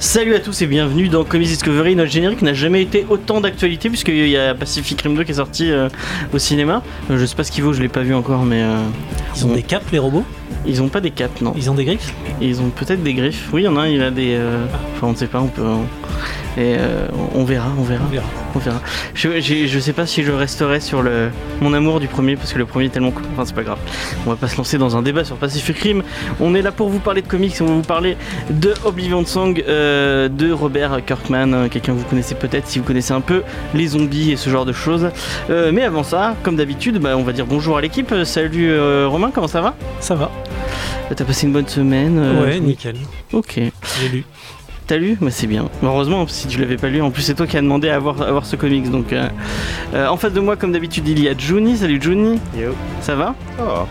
Salut à tous et bienvenue dans Comics Discovery. Notre générique n'a jamais été autant d'actualité puisqu'il y a Pacific Rim 2 qui est sorti euh, au cinéma. Euh, je sais pas ce qu'il vaut, je l'ai pas vu encore, mais euh, Ils ont des capes, les robots? Ils ont pas des capes, non. Ils ont des griffes Ils ont peut-être des griffes. Oui, il y en a un, il a des. euh, Enfin, on ne sait pas, on peut. Et euh, on verra, on verra. On verra. On verra. Je, je sais pas si je resterai sur le mon amour du premier parce que le premier est tellement cool. Enfin, c'est pas grave. On va pas se lancer dans un débat sur Pacific Rim. On est là pour vous parler de comics. On va vous parler de Oblivion Song euh, de Robert Kirkman. Quelqu'un que vous connaissez peut-être si vous connaissez un peu les zombies et ce genre de choses. Euh, mais avant ça, comme d'habitude, bah, on va dire bonjour à l'équipe. Salut Romain, comment ça va? Ça va T'as passé une bonne semaine euh, Ouais, nickel. Ok. J'ai lu. T'as lu Bah c'est bien. Heureusement, si tu l'avais pas lu, en plus c'est toi qui as demandé à avoir, à voir ce comics. Donc, euh, euh, en face de moi, comme d'habitude, il y a Juni. Salut Juni. Yo. Ça va? Oh.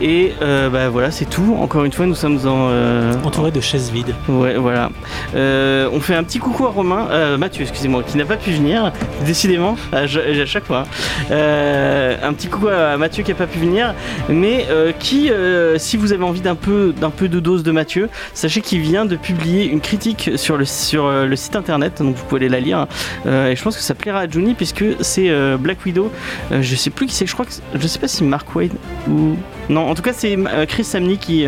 Et euh, bah voilà, c'est tout. Encore une fois, nous sommes en. euh, Entouré de chaises vides. Ouais, voilà. Euh, on fait un petit coucou à Romain, euh, Mathieu, excusez-moi, qui n'a pas pu venir, décidément, à, à chaque fois. Euh, un petit coucou à Mathieu qui n'a pas pu venir, mais euh, qui, euh, si vous avez envie d'un peu, d'un peu de dose de Mathieu, sachez qu'il vient de publier une critique sur le, sur euh, le site internet, donc vous pouvez aller la lire. Euh, et je pense que ça plaira à Johnny puisque c'est euh, Black Widow. Euh, je sais plus qui c'est, je crois que je sais pas si Mark Wade ou non. En tout cas, c'est Chris Samney qui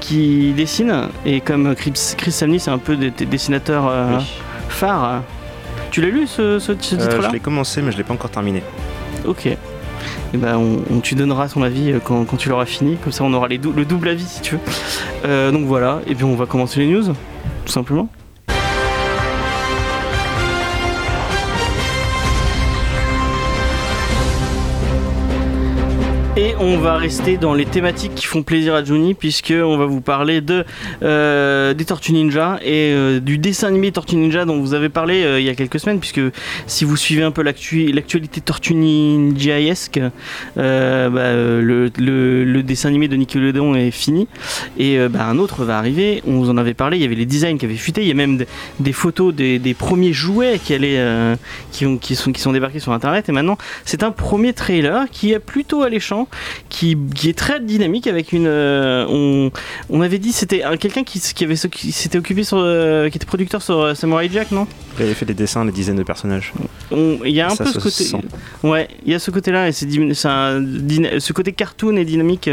qui dessine et comme Chris, Chris Samney c'est un peu des, des dessinateurs Oui. phares. Tu l'as lu ce, ce- ce titre-là je l'ai commencé, mais je l'ai pas encore terminé. Ok. Et ben, on, tu donneras ton avis euh, quand, tu l'auras fini, comme ça on aura le double avis si tu veux. Euh, donc voilà, et puis on va commencer les news, tout simplement. Et on va rester dans les thématiques qui font plaisir à Johnny, puisque on va vous parler de euh, des Tortues Ninja et euh, du dessin animé Tortues Ninja dont vous avez parlé euh, il y a quelques semaines, puisque si vous suivez un peu l'actu- l'actualité Tortues Ninjaesque, bah, le, dessin animé de Nickelodeon est fini. Et bah, un autre va arriver. On vous en avait parlé, il y avait les designs qui avaient fuité, il y a même des, photos des, premiers jouets qui, sont, qui sont débarqués sur internet. Et maintenant c'est un premier trailer qui est plutôt alléchant, qui, qui est très dynamique avec une. euh, on, on avait dit c'était un- quelqu'un qui, qui avait qui s'était occupé sur, euh, qui était producteur sur euh, Samurai Jack, non? Il avait fait des dessins, des dizaines de personnages. On- Il y a un Ça peu ce côté. sent. Ouais, il y a ce côté-là et c'est ce côté cartoon et dynamique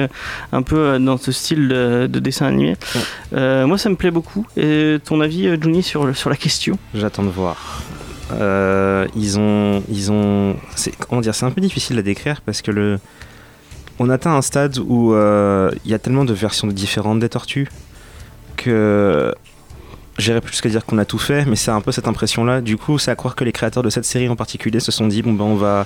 un peu dans ce style de, de dessin animé. Euh, moi, ça me plaît beaucoup. Et ton avis, Johnny, sur, sur la question? J'attends de voir. Euh, ils ont, ils ont, c'est comment dire, c'est un peu difficile à décrire parce que le, on atteint un stade où euh, il y a tellement de versions différentes des tortues que j'irais plus qu'à dire qu'on a tout fait, mais c'est un peu cette impression-là. Du coup, c'est à croire que les créateurs de cette série en particulier se sont dit bon ben on va,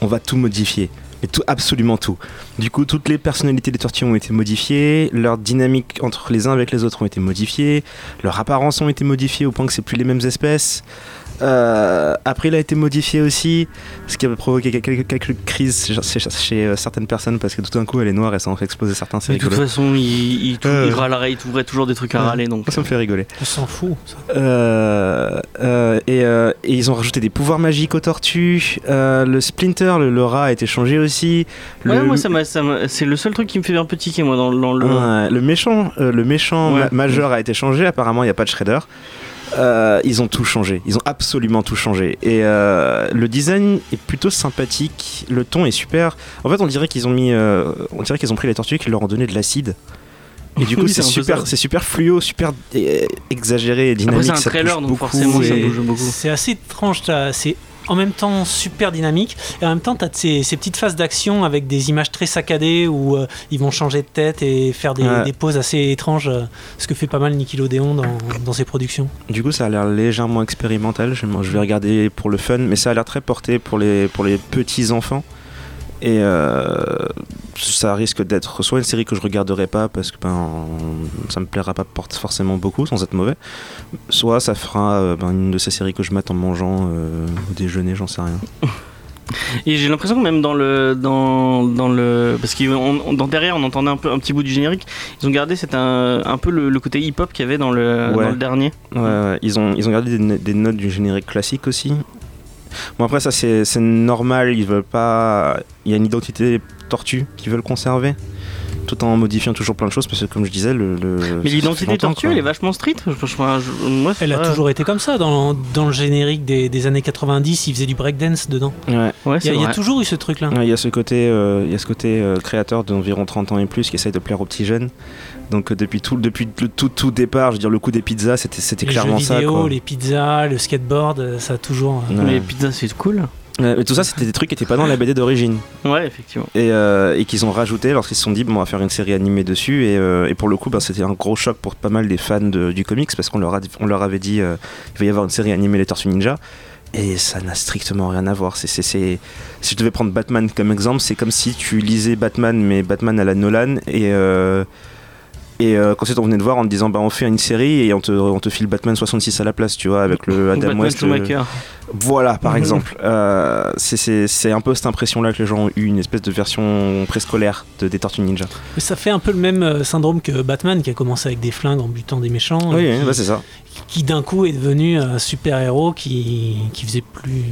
on va tout modifier. Mais tout, absolument tout. Du coup, toutes les personnalités des tortues ont été modifiées, leur dynamique entre les uns avec les autres ont été modifiées, leur apparence ont été modifiées au point que c'est plus les mêmes espèces. Euh, après, il a été modifié aussi, ce qui a provoqué quelques, quelques crises chez, chez- chez, euh, certaines personnes parce que tout d'un coup elle est noire et ça en fait exploser certains. Mais de toute façon, il, il, tou- Euh. il râlerait, il trouverait toujours des trucs à râler. Donc, ça me fait rigoler. On s'en fout. ça. Euh, euh, et, euh, et ils ont rajouté des pouvoirs magiques aux tortues. Euh, le Splinter, le, le rat a été changé aussi. Ouais, Le- moi, ça m'a- ça m'a- c'est le seul truc qui me fait un peu tiquer, moi, dans, dans le. Ouais, le méchant, euh, le méchant Ouais. ma- majeur a été changé. Apparemment, il n'y a pas de Shredder. Euh, ils ont tout changé. Ils ont absolument tout changé. Et euh, le design est plutôt sympathique. Le ton est super. En fait, on dirait qu'ils ont mis, euh, on dirait qu'ils ont pris les tortues et qu'ils leur ont donné de l'acide. Et du coup, Oui, c'est super, ça. c'est super fluo, super exagéré et dynamique. C'est un ça trailer, donc forcément, ça et- bouge beaucoup. C'est assez étrange. C'est en même temps super dynamique et en même temps, tu as ces, ces petites phases d'action avec des images très saccadées où euh, ils vont changer de tête et faire des, Ouais. des poses assez étranges, euh, ce que fait pas mal Nickelodeon dans, dans ses productions. Du coup, ça a l'air légèrement expérimental. Je, vais regarder pour le fun, mais ça a l'air très porté pour les, pour les petits enfants. Et euh, ça risque d'être soit une série que je regarderai pas parce que ben, ça me plaira pas forcément beaucoup sans être mauvais, soit ça fera euh, ben, une de ces séries que je mate en mangeant euh, au déjeuner, j'en sais rien. Et j'ai l'impression que même dans le dans, dans le parce qu'on dans derrière on entendait un peu un petit bout du générique. Ils ont gardé c'est un, un peu le, le côté hip-hop qu'il y avait dans le, Ouais. dans le dernier. Ouais, ouais, Ils, ont, ils ont gardé des, des notes du générique classique aussi. Bon, après, ça, c'est normal. Ils veulent pas. Il y a une identité tortue qu'ils veulent conserver. Tout en modifiant toujours plein de choses. Parce que, comme je disais, le. Mais l'identité tortue quoi. elle est vachement street. Je, je- je- moi, c'est Elle a toujours été comme ça. Dans, dans le générique des, des années 90, il faisait du breakdance dedans. Ouais. Ouais, Il c'est y, a- il y a vrai. toujours eu ce truc-là. Ouais, Il y a ce côté, euh, il y a ce côté euh, créateur d'environ 30 ans et plus qui essaye de plaire aux petits jeunes. Donc euh, depuis tout, depuis le tout, tout départ, je veux dire le coup des pizzas, c'était, c'était Les clairement jeux ça. vidéo, quoi. les pizzas, le skateboard, euh, ça a toujours. euh, Ouais. Mais pizza c'est cool. Mais tout ça, c'était des trucs qui n'étaient pas dans la BD d'origine. Ouais, effectivement. et, euh, et qu'ils ont rajouté lorsqu'ils se sont dit bon, on va faire une série animée dessus et, euh, et pour le coup bah, c'était un gros choc pour pas mal des fans de- du comics parce qu'on leur, a- on leur avait dit euh, il va y avoir une série animée les Tortues Ninja et ça n'a strictement rien à voir c'est- si je devais prendre Batman comme exemple c'est comme si tu lisais Batman mais Batman à la Nolan et euh, et euh, qu'ensuite on venait de voir en te disant bah on fait une série et on te, on te file Batman 66 à la place tu vois avec le Adam Batman West le- voilà, par exemple. Euh, c'est- c'est c'est un peu cette impression-là que les gens ont eu, une espèce de version préscolaire de, des Tortues Ninja. Mais ça fait un peu le même euh, syndrome que Batman qui a commencé avec des flingues en butant des méchants. Oui, oui, qui, bah, c'est ça. qui d'un coup est devenu un super-héros qui, qui faisait plus.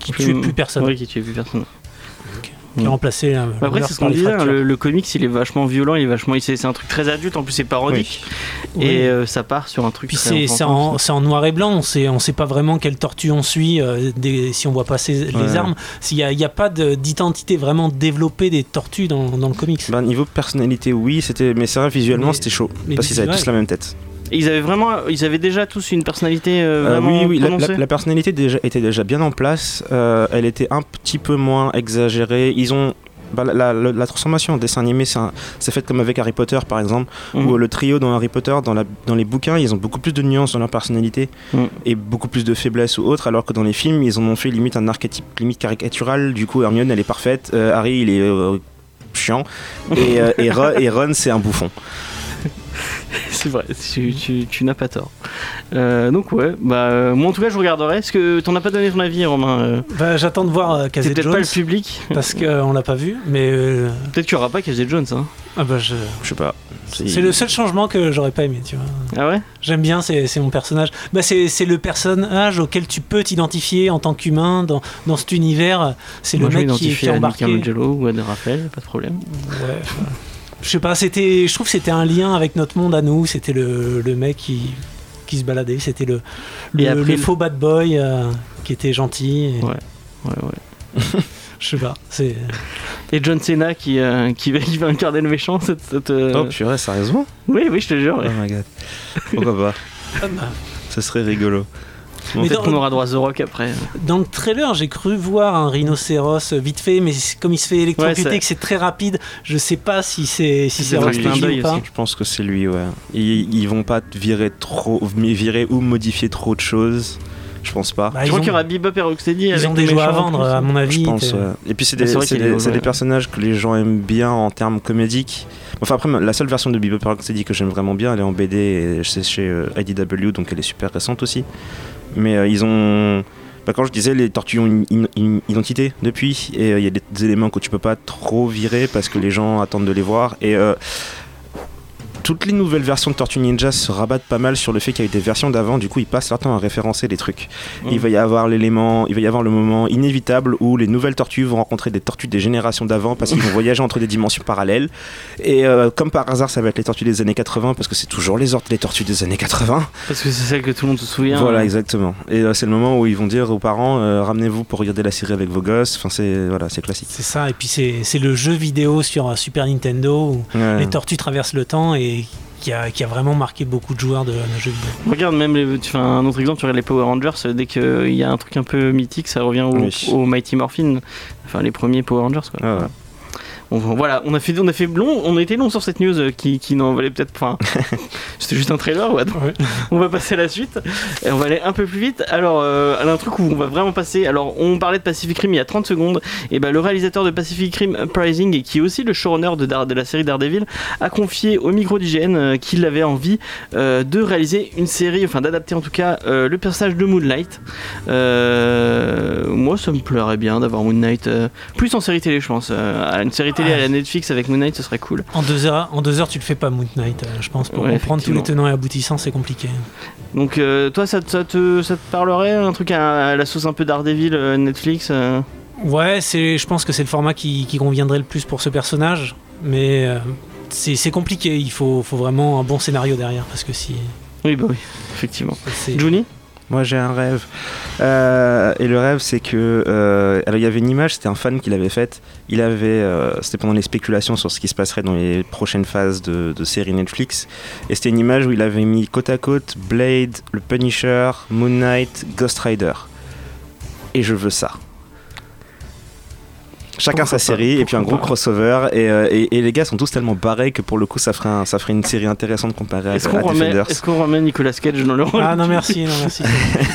qui tuait plus personne. Oui, qui tuait plus personne. Qui a remplacé la. Bah Après, c'est ce qu'on disait, hein, le, le comics il est vachement violent, il est vachement. il- C'est un truc très adulte, en plus c'est parodique. Oui. Et euh, ça part sur un truc Puis c'est en, en noir et blanc, on sait, on sait pas vraiment quelle tortue on suit euh, des- si on voit passer les Ouais. armes. Il n'y a, il y a pas de- d'identité vraiment développée des tortues dans, dans le comics. Bah, niveau personnalité, oui, c'était, mais c'est vrai, visuellement, c'était chaud. mais Parce qu'ils avaient tous la même tête. Et ils avaient vraiment. Ils avaient déjà tous une personnalité euh, Euh, vraiment oui, oui, la, prononcée la- la personnalité déjà, était déjà bien en place. Euh, elle était un petit peu moins exagérée. Ils ont. bah, la, transformation en dessin animé, c'est fait comme avec Harry Potter par exemple, Mhm. où le trio dans Harry Potter, dans, les bouquins, ils ont beaucoup plus de nuances dans leur personnalité Mhm. et beaucoup plus de faiblesses ou autres, alors que dans les films, ils en ont fait limite un archétype limite caricatural. Du coup, Hermione, elle est parfaite, euh, Harry, il est euh, chiant, et, euh, et Ron, et Ron, c'est un bouffon. C'est vrai, tu, tu- tu n'as pas tort. Euh, donc, ouais, bah, euh, moi en tout cas, je regarderai. Est-ce que t'en as pas donné ton avis, Romain euh, Bah, J'attends de voir euh, C'est Casey peut-être Jones pas le public. parce qu'on l'a pas vu, mais euh, Peut-être qu'il y aura pas Casey Jones. Hein. ah bah, je- Je sais pas. c'est le seul changement que j'aurais pas aimé. Tu vois. Ah ouais? J'aime bien, c'est c'est mon personnage. Bah, c'est c'est le personnage auquel tu peux t'identifier en tant qu'humain dans, dans cet univers. C'est le mec qui, qui est à embarqué. Michelangelo ou à De Raphaël, pas de problème. Ouais, je sais pas, c'était, je trouve que c'était un lien avec notre monde à nous. C'était le, le mec qui, qui se baladait. C'était le, le, après, le le- faux bad boy euh, qui était gentil. et- Ouais. Ouais, ouais. Je sais pas. C'est, Et John Cena qui, euh, qui, va, qui va incarner le méchant. Cette, cette, euh, Oh purée, sérieusement? Oui, oui, je te jure. ouais. Oh my god. Pourquoi pas? Ah bah, Ça serait rigolo. Bon, Mais Peut-être dans- qu'on aura droit à The Rock après. Dans le trailer, j'ai cru voir un rhinocéros vite fait, mais comme il se fait électrocuter, Ouais, que c'est très rapide, je sais pas si c'est si C'est ou pas. Je pense que c'est lui, ouais. Ils, ils vont pas virer trop, virer ou modifier trop de choses. Je pense pas. Bah, je ils crois ont, qu'il y aura Bebop et Rocksteady. ils ont des jouets à vendre, à mon avis. Je pense, ouais. Et puis c'est Ah, des, des- c'est ouais. des personnages que les gens aiment bien en termes comédiques. Enfin après, la seule version de Bebop et Rocksteady que j'aime vraiment bien, elle est en BD et c'est chez euh, IDW, donc elle est super récente aussi. Mais euh, ils ont... Bah, quand je disais, les tortues ont une, une- une identité depuis, et euh, il y a des, des éléments que tu peux pas trop virer parce que les gens attendent de les voir. Et euh, toutes les nouvelles versions de Tortue Ninja se rabattent pas mal sur le fait qu'il y a eu des versions d'avant, du coup ils passent leur temps à référencer les trucs. Il va y avoir l'élément, il va y avoir le moment inévitable où les nouvelles tortues vont rencontrer des tortues des générations d'avant parce qu'ils vont voyager entre des dimensions parallèles. Et euh, comme par hasard, ça va être les tortues des années 80 parce que c'est toujours les, or- les tortues des années 80. Parce que c'est celle que tout le monde se souvient. Voilà, hein. exactement. Et euh, c'est le moment où ils vont dire aux parents euh, ramenez-vous pour regarder la série avec vos gosses. Enfin, c'est voilà, c'est classique. C'est ça, et puis c'est c'est le jeu vidéo sur Super Nintendo où Ouais. les tortues traversent le temps et qui a, qui a vraiment marqué beaucoup de joueurs de, de jeux vidéo. Regarde même les, tu fais un autre exemple, tu regardes les Power Rangers, euh, dès qu'il y a un truc un peu mythique, ça revient au, Oui. au Mighty Morphin, enfin les premiers Power Rangers quoi. Ah ouais. On- voilà, on a fait, on a fait long, on a été long sur cette news euh, qui, qui n'en valait peut-être. Enfin, c'était juste un trailer. Ouais, donc Ouais. on va passer à la suite. Et on va aller un peu plus vite. Alors, euh, un truc où on va vraiment passer. Alors, on parlait de Pacific Rim il y a 30 secondes. Et ben, le réalisateur de Pacific Rim Uprising et qui est aussi le showrunner de, Dar- de la série Daredevil a confié au micro d'IGN euh, qu'il avait envie euh, de réaliser une série, enfin d'adapter en tout cas le personnage de Moonlight. Moi, ça me plairait bien d'avoir Moon Knight euh, plus en série télé, je pense. Euh, une série télé à la Netflix avec Moon Knight, ce serait cool. En deux heures, en deux heures, tu le fais pas Moon Knight, euh, je pense. Pour Ouais, comprendre tous les tenants et aboutissants, c'est compliqué. Donc, euh, toi, ça, te- ça te, ça te parlerait un truc à, à la sauce un peu Daredevil euh, Netflix euh? Ouais, c'est, je pense que c'est le format qui, qui conviendrait le plus pour ce personnage, mais c'est, compliqué. Il faut, faut vraiment un bon scénario derrière parce que si. Oui, bah oui, effectivement. Juni Moi j'ai un rêve. Euh, et le rêve c'est que... euh, il y avait une image, c'était un fan qui l'avait faite. Il avait... euh, c'était pendant les spéculations sur ce qui se passerait dans les prochaines phases de, de séries Netflix. Et c'était une image où il avait mis côte à côte Blade, le Punisher, Moon Knight, Ghost Rider. Et je veux ça. Chacun Pourquoi sa pas, série et puis un gros crossover et, euh, et- et les gars sont tous tellement barrés que pour le coup ça ferait, un- ça ferait une série intéressante comparée à, Est-ce à qu'on remet, Defenders. est-ce qu'on remet Nicolas Cage dans le rôle Ah non, merci, non, merci.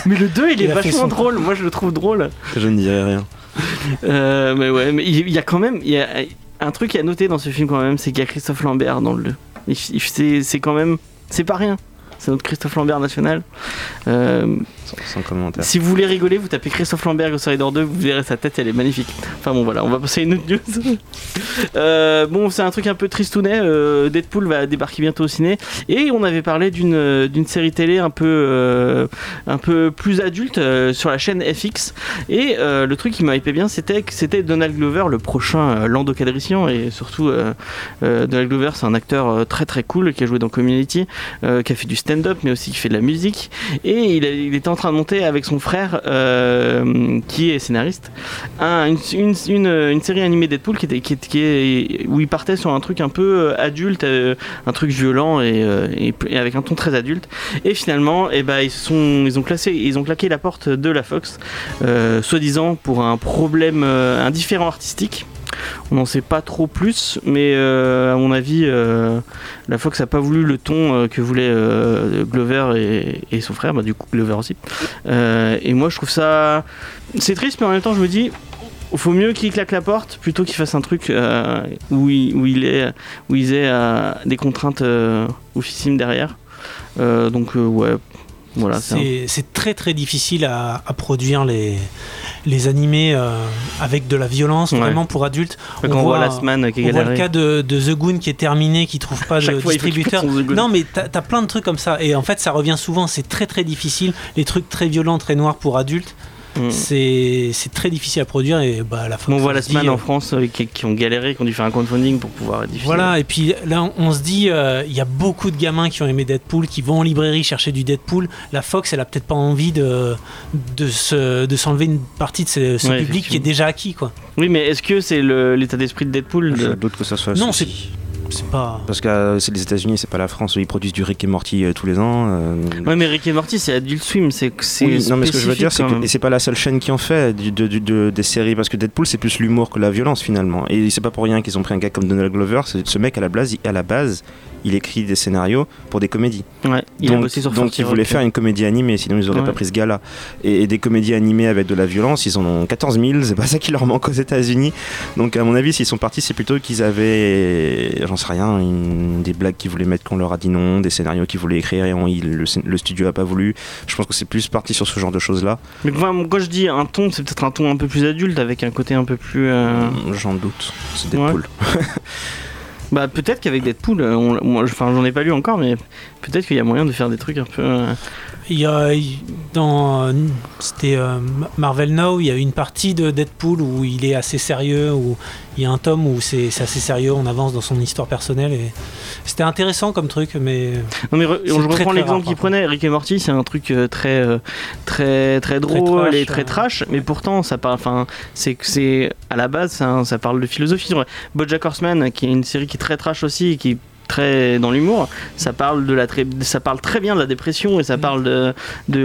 Mais le 2, il est Il fait vachement son- drôle. Moi, je le trouve drôle. Je ne dirais rien. Euh, mais ouais, mais il y a quand même il y a un truc à noter dans ce film quand même, c'est qu'il y a Christophe Lambert dans le 2. Il- il- C'est c'est quand même, c'est pas rien. C'est notre Christophe Lambert national. Euh, Si vous voulez rigoler, vous tapez Christophe Lambert Ghost Rider 2, vous verrez sa tête, elle est magnifique. Enfin bon voilà, on va passer à une autre news. Euh, bon, c'est un truc un peu tristounet. euh, Deadpool va débarquer bientôt au ciné et on avait parlé d'une euh, série télé un peu euh, un peu plus adulte sur la chaîne FX. Et le truc qui m'a hypé bien, c'était que c'était Donald Glover, le prochain Lando et surtout Donald Glover, c'est un acteur très très cool qui a joué dans Community, qui a fait du stand-up mais aussi qui fait de la musique et il, a- il était en train de monter avec son frère euh, qui est scénariste un- une, série animée Deadpool qui était, qui, est- où il partait sur un truc un peu euh, adulte euh, un truc violent et, et- et avec un ton très adulte. Et finalement eh ben, ils, sont, ils, ont ils ont claqué la porte de la Fox soi-disant pour un problème un différent artistique on n'en sait pas trop plus, mais euh, à mon avis, euh, la Fox n'a pas voulu le ton euh, que voulaient Glover et, son frère, bah, du coup Glover aussi. Et moi, je trouve ça. C'est triste, mais en même temps, je me dis. Faut mieux qu'il claque la porte plutôt qu'il fasse un truc où, il, où il est où ils aient des contraintes euh, derrière. Donc ouais, voilà. c'est très très difficile à produire les, les animés euh, avec de la violence Ouais. vraiment pour adultes. Quand on, voit Last Man qui est On voit le cas de, de The Goon qui est terminé, qui trouve pas de fois, distributeur. Non, mais t'as as plein de trucs comme ça. Et en fait, ça revient souvent. C'est très très difficile. Les trucs très violents, très noirs pour adultes, Mm. c'est c'est très difficile à produire. Et bah, la Fox, On voit se Last Man dit, en France euh, qui, qui ont galéré, qui ont dû faire un crowdfunding pour pouvoir diffuser. Voilà, et puis là, on- on se dit, euh, il y a beaucoup de gamins qui ont aimé Deadpool, qui vont en librairie chercher du Deadpool. La Fox, elle a peut-être pas envie de, de se- de s'enlever une partie de ce, ce Ouais, public qui est déjà acquis, quoi. Oui, mais est-ce que c'est l'état d'esprit de Deadpool Je de- doute que ça soit. Non, souci. C'est pas. Parce que euh, c'est les États-Unis, c'est pas la France où ils produisent du Rick et Morty euh, tous les ans. euh, Ouais, mais Rick et Morty, c'est Adult Swim, c'est oui, non, mais ce que je veux dire, c'est que et c'est pas la seule chaîne qui en fait du- de- du- de- des séries, parce que Deadpool c'est plus l'humour que la violence finalement. Et c'est pas pour rien qu'ils ont pris un gars comme Donald Glover. Ce mec à la base, il- à la base, il écrit des scénarios pour des comédies. Ouais, il a donc, bossé sur donc 30 il voulait faire une comédie animée, sinon ils auraient Ouais. pas pris ce gars-là. Et, et des comédies animées avec de la violence, ils en ont 14 000, c'est pas ça qui leur manque aux États-Unis. Donc à mon avis, s'ils sont partis, c'est plutôt qu'ils avaient, j'en sais rien, une- des blagues qu'ils voulaient mettre qu'on leur a dit non, des scénarios qu'ils voulaient écrire et on- il- le, le studio a pas voulu. Je pense que c'est plus parti sur ce genre de choses-là. Mais enfin, quand je dis un ton, c'est peut-être un ton un peu plus adulte, avec un côté un peu plus. euh, J'en doute. C'est Deadpool. Bah, peut-être qu'avec Deadpool, euh, on- je- enfin, j'en ai pas lu encore, mais peut-être qu'il y a moyen de faire des trucs un peu. euh, Il y a, dans euh, c'était euh, Marvel Now, il y a une partie de Deadpool où il est assez sérieux, où il y a un tome où c'est assez sérieux, on avance dans son histoire personnelle et c'était intéressant comme truc, mais Non mais re- je reprends l'exemple qu'il prenait, Rick et Morty, c'est un truc très très très drôle trash, et très euh. trash, mais pourtant ça parle, enfin c'est que c'est à la base ça, ça parle de philosophie. BoJack Horseman, qui est une série qui est très trash aussi, et qui très dans l'humour, ça parle de la très, ça parle très bien de la dépression et ça Mm. parle de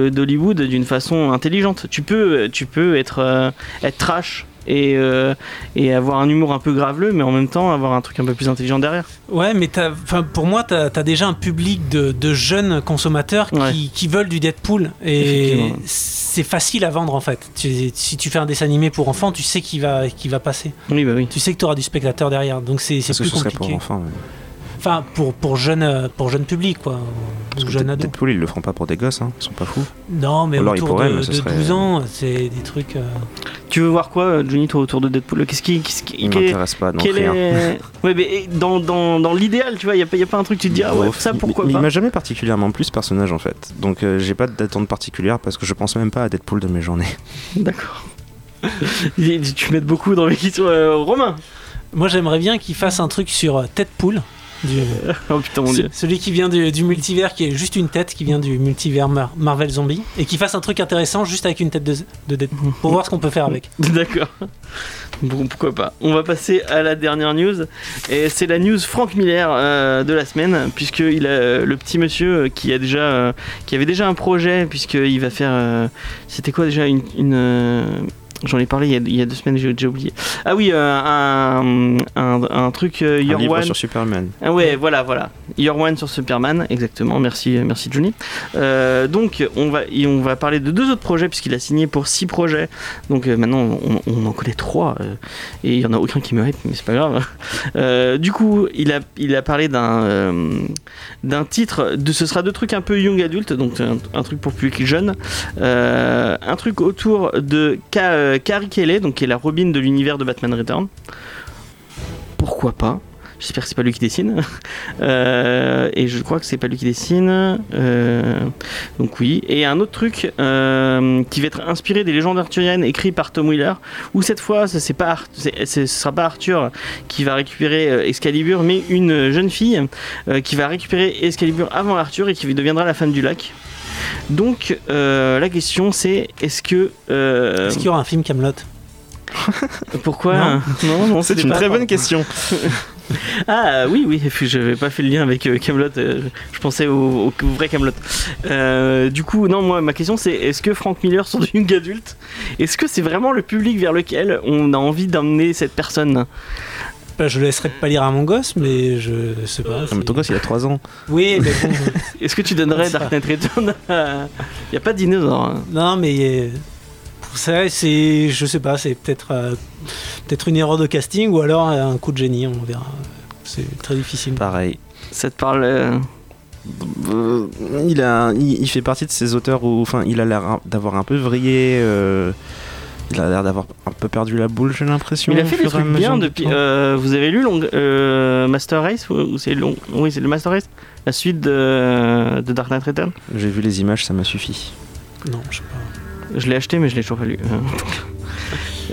d'Hollywood d'une façon intelligente. Tu peux tu peux être euh, être trash et, euh, et avoir un humour un peu graveleux, mais en même temps avoir un truc un peu plus intelligent derrière. Ouais, mais pour moi, tu as, déjà un public de, de jeunes consommateurs qui, Ouais. qui veulent du Deadpool. Et c'est facile à vendre en fait. Tu- si tu fais un dessin animé pour enfants, tu sais qu'il va, qu'il va passer. Oui, bah oui. Tu sais que tu auras du spectateur derrière. Donc c'est c'est Parce que plus ce serait pour compliqué. enfants. mais- Enfin, pour, pour, jeunes, euh, pour jeunes publics, quoi. Parce que ados. Deadpool, ils le feront pas pour des gosses, hein. ils sont pas fous. Non, mais Ou alors, ils autour pourraient, de, mais ce de serait- 12 ans, c'est des trucs. euh, Tu veux voir quoi, Johnny, toi, autour de Deadpool? Qu'est-ce qui. Qu'est-ce qui Ils quel est- m'intéressent pas, donc quel rien. est... Ouais, mais dans, dans, dans l'idéal, tu vois, il n'y a, pas- y a pas un truc, tu te dis, ah ouais, ça pourquoi pas? Il m'a jamais particulièrement plu ce personnage en fait. Donc euh, j'ai pas d'attente particulière parce que je pense même pas à Deadpool de mes journées. D'accord. tu m'aides beaucoup dans mes questions. Euh, Romain Moi, j'aimerais bien qu'ils fassent un truc sur Deadpool. Du, Oh putain, mon dieu. Celui qui vient du, du multivers, qui est juste une tête, qui vient du multivers Mar- Marvel Zombie, et qui fasse un truc intéressant juste avec une tête de, de Deadpool, pour voir ce qu'on peut faire avec. D'accord. Bon, pourquoi pas. On va passer à la dernière news. Et c'est la news Frank Miller euh, de la semaine, puisqu'il a euh, le petit monsieur euh, qui, a déjà, euh, qui avait déjà un projet, puisqu'il va faire. euh, C'était quoi déjà une. une, J'en ai parlé il y a, il y a deux semaines, j'ai j'ai oublié. Ah oui, euh, un, un, un truc euh, Un Your livre One. sur Superman. Ah ouais, voilà, voilà. Your One sur Superman, exactement. Merci, euh, merci Johnny. Euh, donc, on va, et on va parler de deux autres projets puisqu'il a signé pour six projets. Donc maintenant, on, on en connaît trois et il y en a aucun qui me hype, mais c'est pas grave. Du coup, il a, il a parlé d'un, d'un titre. De, ce sera deux trucs un peu young adult, donc un, un truc pour public jeune. Un truc autour de Ka- euh, Carrie Kelly, donc qui est la Robin de l'univers de Batman Return. Pourquoi pas? J'espère que c'est pas lui qui dessine. Euh, et je crois que c'est pas lui qui dessine. Euh, donc oui. Et un autre truc qui va être inspiré des légendes arthuriennes écrites par Tom Wheeler. Où cette fois, ce ce sera pas Arthur qui va récupérer Excalibur, mais une jeune fille qui va récupérer Excalibur avant Arthur et qui deviendra la femme du lac. Donc euh, la question c'est est-ce que euh, Est-ce qu'il y aura un film Camelot pourquoi Non. non non C'est une pas- très bonne question. Ah oui, oui, je n'avais pas fait le lien avec euh, Camelot. je pensais au, au- au vrai Camelot. du coup, non, moi, ma question c'est est-ce que Frank Miller sur du young adulte, est-ce que c'est vraiment le public vers lequel on a envie d'emmener cette personne? Bah, Je laisserai pas lire à mon gosse, mais je sais pas. Non, mais ton gosse il a 3 ans. Oui, mais bon. Est-ce que tu donnerais. Dark Knight Return à- Il n'y a pas de dinosaure. hein. non, mais euh, pour ça, c'est. Je sais pas, c'est peut-être euh, peut-être une erreur de casting ou alors un coup de génie, on verra. C'est très difficile. Pareil. Ça te parle euh, Euh, il, a, il, il fait partie de ces auteurs où enfin, il a l'air d'avoir un peu vrillé. Il a l'air d'avoir un peu perdu la boule, j'ai l'impression. Il a fait des trucs bien depuis. euh, vous avez lu long, euh, Master Race ou, ou c'est long Oui, c'est le Master Race La suite de, de Dark Knight Return J'ai vu les images, ça m'a suffi. Non, je sais pas. Je l'ai acheté, mais je l'ai toujours pas lu.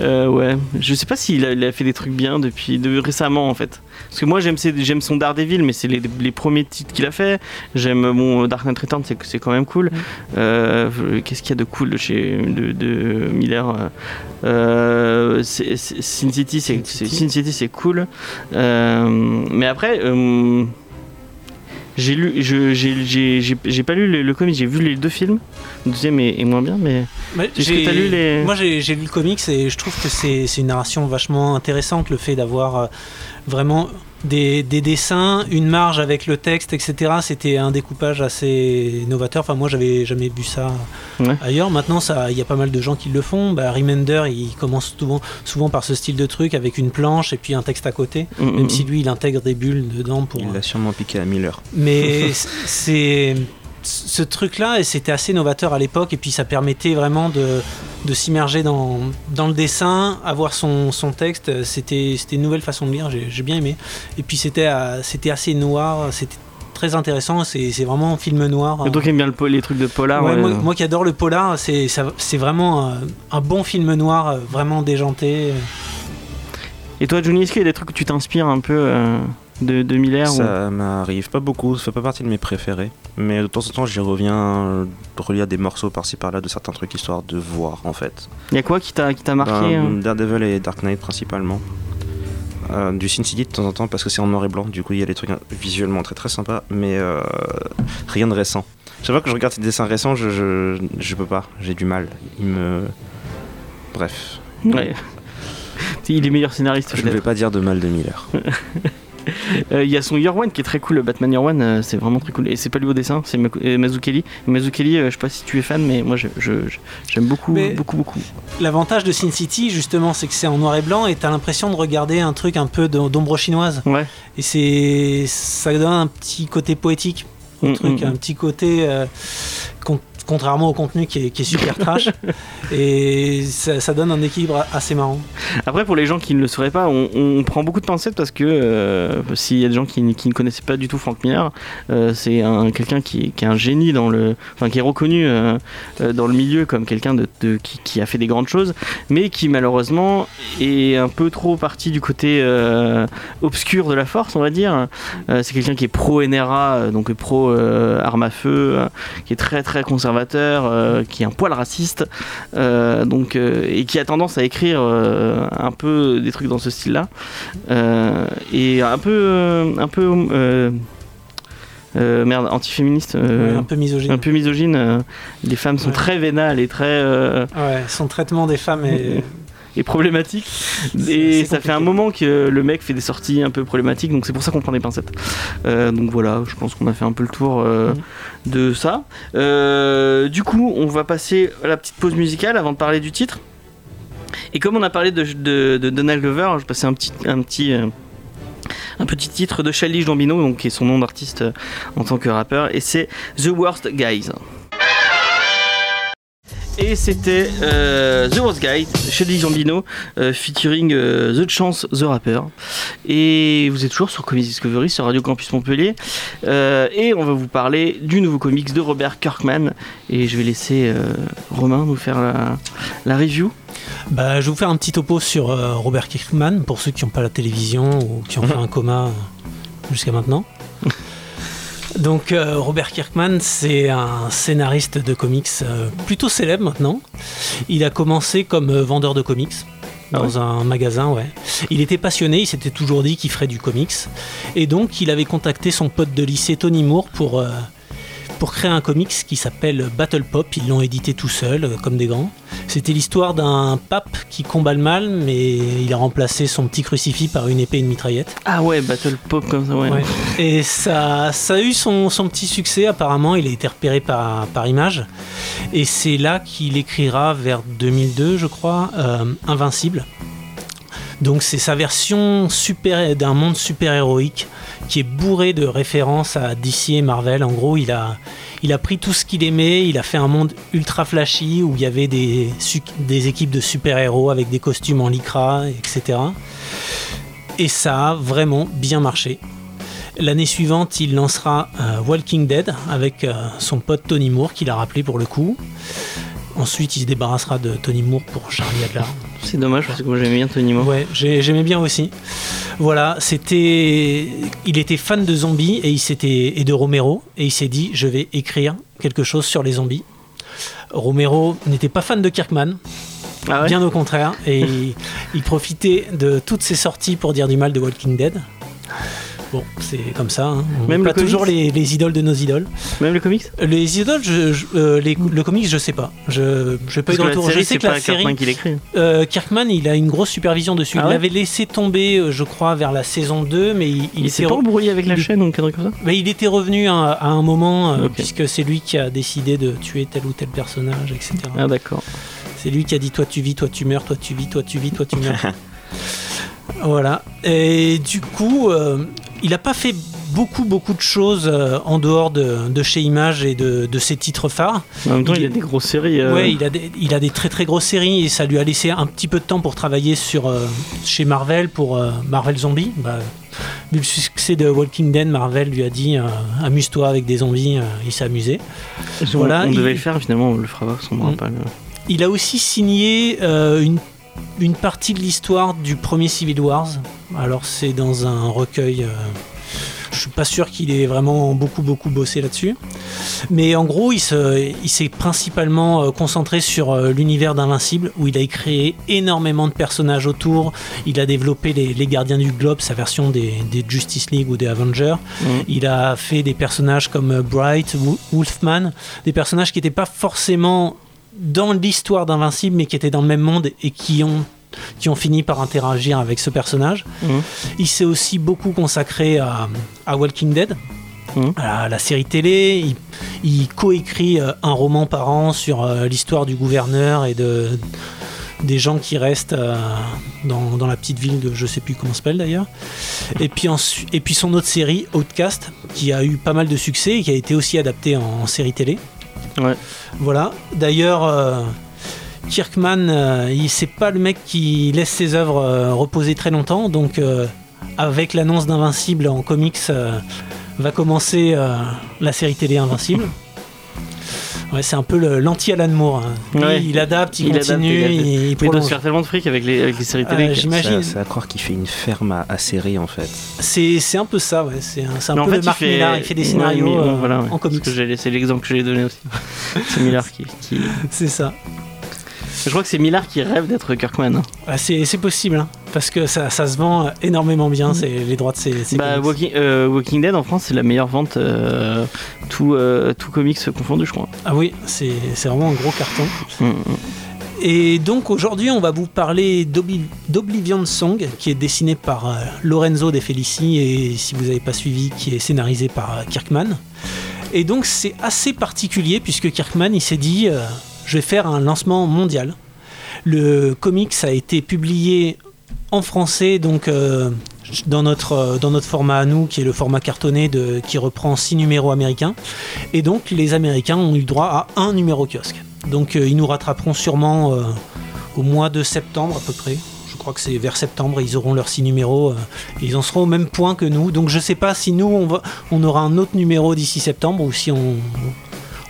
Euh, ouais, je sais pas s'il a, il a fait des trucs bien depuis de, récemment en fait. Parce que moi j'aime ses- j'aime son Daredevil, mais c'est les, les premiers titres qu'il a fait. J'aime mon Dark Knight Returns, c'est c'est quand même cool. Euh, Qu'est-ce qu'il y a de cool de chez de, de Miller euh, c'est- c'est- Sin City, c'est Sin c'est- City. Sin City, c'est cool. Euh, mais après. J'ai lu, je- j'ai- j'ai j'ai- j'ai pas lu le, le comic, j'ai vu les deux films. Le deuxième est, est moins bien, mais j'ai- lu les- Moi, j'ai j'ai lu le comics et je trouve que c'est c'est une narration vachement intéressante, le fait d'avoir euh, vraiment des, des dessins, une marge avec le texte, etc. C'était un découpage assez novateur. Enfin, moi, j'avais jamais vu ça Ouais. ailleurs. Maintenant, il y a pas mal de gens qui le font. Bah, Remender, il commence souvent, souvent par ce style de truc avec une planche et puis un texte à côté. Mm, mm, Même si lui, il intègre des bulles dedans pour. Il l'a sûrement piqué à Miller. Mais c'est ce truc-là, et c'était assez novateur à l'époque, et puis ça permettait vraiment de, de s'immerger dans, dans le dessin, avoir son, son texte. C'était une nouvelle façon de lire, j'ai bien aimé. Et puis c'était euh, assez noir, c'était très intéressant. C'est vraiment un film noir. Et donc aime bien le, les trucs de polar. Ouais, ouais. moi, moi qui adore le polar, c'est vraiment un, un bon film noir, euh, vraiment déjanté. Et toi, Johnny, est-ce qu'il y a des trucs que tu t'inspires un peu euh, de, de Miller ou- Ça m'arrive pas beaucoup, ça fait pas partie de mes préférés. Mais de temps en temps, j'y reviens, euh, relire des morceaux par-ci par-là de certains trucs histoire de voir en fait. Il y a quoi qui t'a marqué Ben, hein Daredevil et Dark Knight principalement. Euh, du Sin City de temps en temps parce que c'est en noir et blanc, du coup il y a des trucs visuellement très très sympas, mais euh, rien de récent. Chaque fois que je regarde ces dessins récents, je, je, je peux pas, j'ai du mal. Il me. Bref. Ouais. Il est meilleur scénariste. Je ne vais pas dire de mal de Miller. Euh, Il y a son Year One qui est très cool, le Batman Year One, euh, c'est vraiment très cool. Et c'est pas lui au dessin, c'est euh. Mazzucchelli, euh, je sais pas si tu es fan, mais moi j'aime beaucoup, Mais- beaucoup, beaucoup. L'avantage de Sin City, justement, c'est que c'est en noir et blanc et t'as l'impression de regarder un truc un peu d'ombre chinoise. Ouais. Et c'est ça donne un petit côté poétique au Mm, truc, mm, un petit côté euh, con- contrairement au contenu qui est, qui est super trash. et ça, ça donne un équilibre assez marrant. Après, pour les gens qui ne le sauraient pas, on, on prend beaucoup de pincettes parce que euh, s'il y a des gens qui, qui ne connaissaient pas du tout Frank Miller, euh, c'est un, quelqu'un qui, qui est un génie dans le, enfin qui est reconnu euh, euh, dans le milieu comme quelqu'un de, de- qui, qui a fait des grandes choses, mais qui malheureusement est un peu trop parti du côté euh, obscur de la force, on va dire. Euh, c'est quelqu'un qui est pro NRA, donc pro euh, arme à feu, qui est très très conservateur, euh, qui est un poil raciste, euh, donc euh, et qui a tendance à écrire un peu des trucs dans ce style-là, et un peu un peu euh, merde antiféministe. euh, Ouais, un peu misogyne. un peu misogyne, euh, les femmes sont Ouais. très vénales et très Ouais, son traitement des femmes est. et problématique. Et ça fait un moment que le mec fait des sorties un peu problématiques, donc c'est pour ça qu'on prend des pincettes. Euh, donc voilà, je pense qu'on a fait un peu le tour euh, Mhm. de ça. Euh, du coup, on va passer à la petite pause musicale avant de parler du titre. Et comme on a parlé de, de- de Donald Glover, je passer un petit, un petit, un petit titre de Shelly Gambino, donc qui est son nom d'artiste en tant que rappeur, et c'est The Worst Guys. Et c'était euh, The Worst Guys, Shelly Gambino, euh, featuring euh, The Chance, The Rapper. Et vous êtes toujours sur Comics Discovery, sur Radio Campus Montpellier. Et on va vous parler du nouveau comics de Robert Kirkman. Et je vais laisser Romain nous faire la, la review. Bah, je vais vous faire un petit topo sur Robert Kirkman pour ceux qui n'ont pas la télévision ou qui ont fait un coma jusqu'à maintenant. Donc euh, Robert Kirkman, c'est un scénariste de comics euh, plutôt célèbre maintenant. Il a commencé comme euh, vendeur de comics dans un magasin, ouais. Il était passionné, il s'était toujours dit qu'il ferait du comics. Et donc il avait contacté son pote de lycée Tony Moore pour, pour créer un comics qui s'appelle Battle Pop. Ils l'ont édité tout seul, euh, comme des grands. C'était l'histoire d'un pape qui combat le mal, mais il a remplacé son petit crucifix par une épée et une mitraillette. Ah ouais, Battle Pop comme ça, ouais. Ouais. Et ça, ça a eu son, son petit succès, apparemment, il a été repéré par, par Image. Et c'est là qu'il écrira vers 2002, je crois, euh, Invincible. Donc c'est sa version super d'un monde super-héroïque qui est bourré de références à DC et Marvel. En gros, il a, il a pris tout ce qu'il aimait, il a fait un monde ultra flashy où il y avait des, équipes de super-héros avec des costumes en lycra, etc. Et ça a vraiment bien marché. L'année suivante, il lancera euh, Walking Dead avec euh, son pote Tony Moore, qu'il a rappelé pour le coup. Ensuite, il se débarrassera de Tony Moore pour Charlie Adler. C'est dommage parce que moi j'aimais bien Tony Moore. Ouais, j'ai- j'aimais bien aussi. Voilà, c'était. Il était fan de zombies et, il s'était et de Romero et il s'est dit je vais écrire quelque chose sur les zombies. Romero n'était pas fan de Kirkman, Ah ouais bien au contraire, et il, il profitait de toutes ses sorties pour dire du mal de Walking Dead. Bon, c'est comme ça. Hein. On Même le pas toujours les, les idoles de nos idoles. Même les comics? Les idoles, je, je- euh, les- le comics, je sais pas. Je n'ai pas Parce eu de retour. Je sais que la pas série, Kirkman qui l'écrit. euh, Kirkman, il a une grosse supervision dessus. Ah il l'avait laissé tomber, euh, je crois, vers la saison 2, mais il, il Il s'est pas re- embrouillé avec la il- chaîne ou un truc comme ça? Mais il était revenu à, à un moment, euh, puisque c'est lui qui a décidé de tuer tel ou tel personnage, etc. Ah d'accord. C'est lui qui a dit toi tu vis, toi tu meurs, toi tu vis, toi tu vis, toi tu meurs. voilà. Et du coup, euh, il n'a pas fait beaucoup beaucoup de choses euh, en dehors de, de chez Image et de, de ses titres phares. En même temps, Il a des grosses séries. euh, Ouais, il a, des, il a des très très grosses séries et ça lui a laissé un petit peu de temps pour travailler sur euh, chez Marvel pour euh, Marvel Zombie. Bah, vu le succès de Walking Dead, Marvel lui a dit amuse-toi avec des zombies. il s'est amusé. on- voilà, on il- devait le faire, finalement, on le fera pas, on Mm. rappelle. Il a aussi signé une, une partie de l'histoire du premier Civil Wars. Alors c'est dans un recueil. euh, je suis pas sûr qu'il ait vraiment beaucoup beaucoup bossé là-dessus. Mais en gros, il se- il s'est principalement euh, concentré sur euh, l'univers d'Invincible, où il a créé énormément de personnages autour. Il a développé les, les Gardiens du Globe, sa version des, des Justice League ou des Avengers. Mm. Il a fait des personnages comme euh, Bright, Wo- Wolfman, des personnages qui n'étaient pas forcément dans l'histoire d'Invincible, mais qui étaient dans le même monde et qui ont qui ont fini par interagir avec ce personnage. Mhm. Il s'est aussi beaucoup consacré à, à Walking Dead, Mhm. à la série télé. Il, il coécrit euh, un roman par an sur euh, l'histoire du gouverneur et de, des gens qui restent euh, dans, dans la petite ville de je sais plus comment s'appelle d'ailleurs. Et puis, et puis son autre série, Outcast, qui a eu pas mal de succès et qui a été aussi adaptée en, en série télé. Ouais. Voilà. D'ailleurs, euh, Kirkman, euh, il c'est pas le mec qui laisse ses œuvres euh, reposer très longtemps. Donc, avec l'annonce d'Invincible en comics, va commencer la série télé Invincible. Ouais, c'est un peu l'anti-Alan Moore. hein. Ouais. Il adapte, il, Il adapte, continue, il adapte. il, il doit se faire tellement de fric avec les, avec les séries télé. Euh, que- J'imagine. C'est à croire qu'il fait une ferme à, à séries en fait. C'est c'est un peu ça, ouais. C'est un, peu fait, le il Mark fait- Millar, il fait des Ouais, scénarios mais, euh, voilà, ouais. en comics. C'est l'exemple que j'ai donné aussi. C'est Miller qui, qui- C'est ça. Je crois que c'est Miller qui rêve d'être Kirkman. Ah, c'est possible, hein, parce que ça, ça se vend énormément bien, c'est les droits de ces, ces Bah, comics. Walking, euh, Walking Dead en France, c'est la meilleure vente, euh, tout, euh, tout comics confondu, je crois. Ah oui, c'est vraiment un gros carton. Mm, mm. Et donc aujourd'hui, on va vous parler d'Obli- d'Oblivion Song, qui est dessiné par euh, Lorenzo De Felici et si vous n'avez pas suivi, qui est scénarisé par euh, Kirkman. Et donc c'est assez particulier puisque Kirkman, il s'est dit, euh, je vais faire un lancement mondial. Le comics a été publié en français, donc euh, dans notre, euh, dans notre format à nous, qui est le format cartonné qui reprend six numéros américains. Et donc les Américains ont eu droit à un numéro kiosque. Donc euh, ils nous rattraperont sûrement au mois de septembre à peu près. Je crois que c'est vers septembre, ils auront leurs six numéros. et ils en seront au même point que nous. Donc je sais pas si nous on, on aura un autre numéro d'ici septembre ou si on,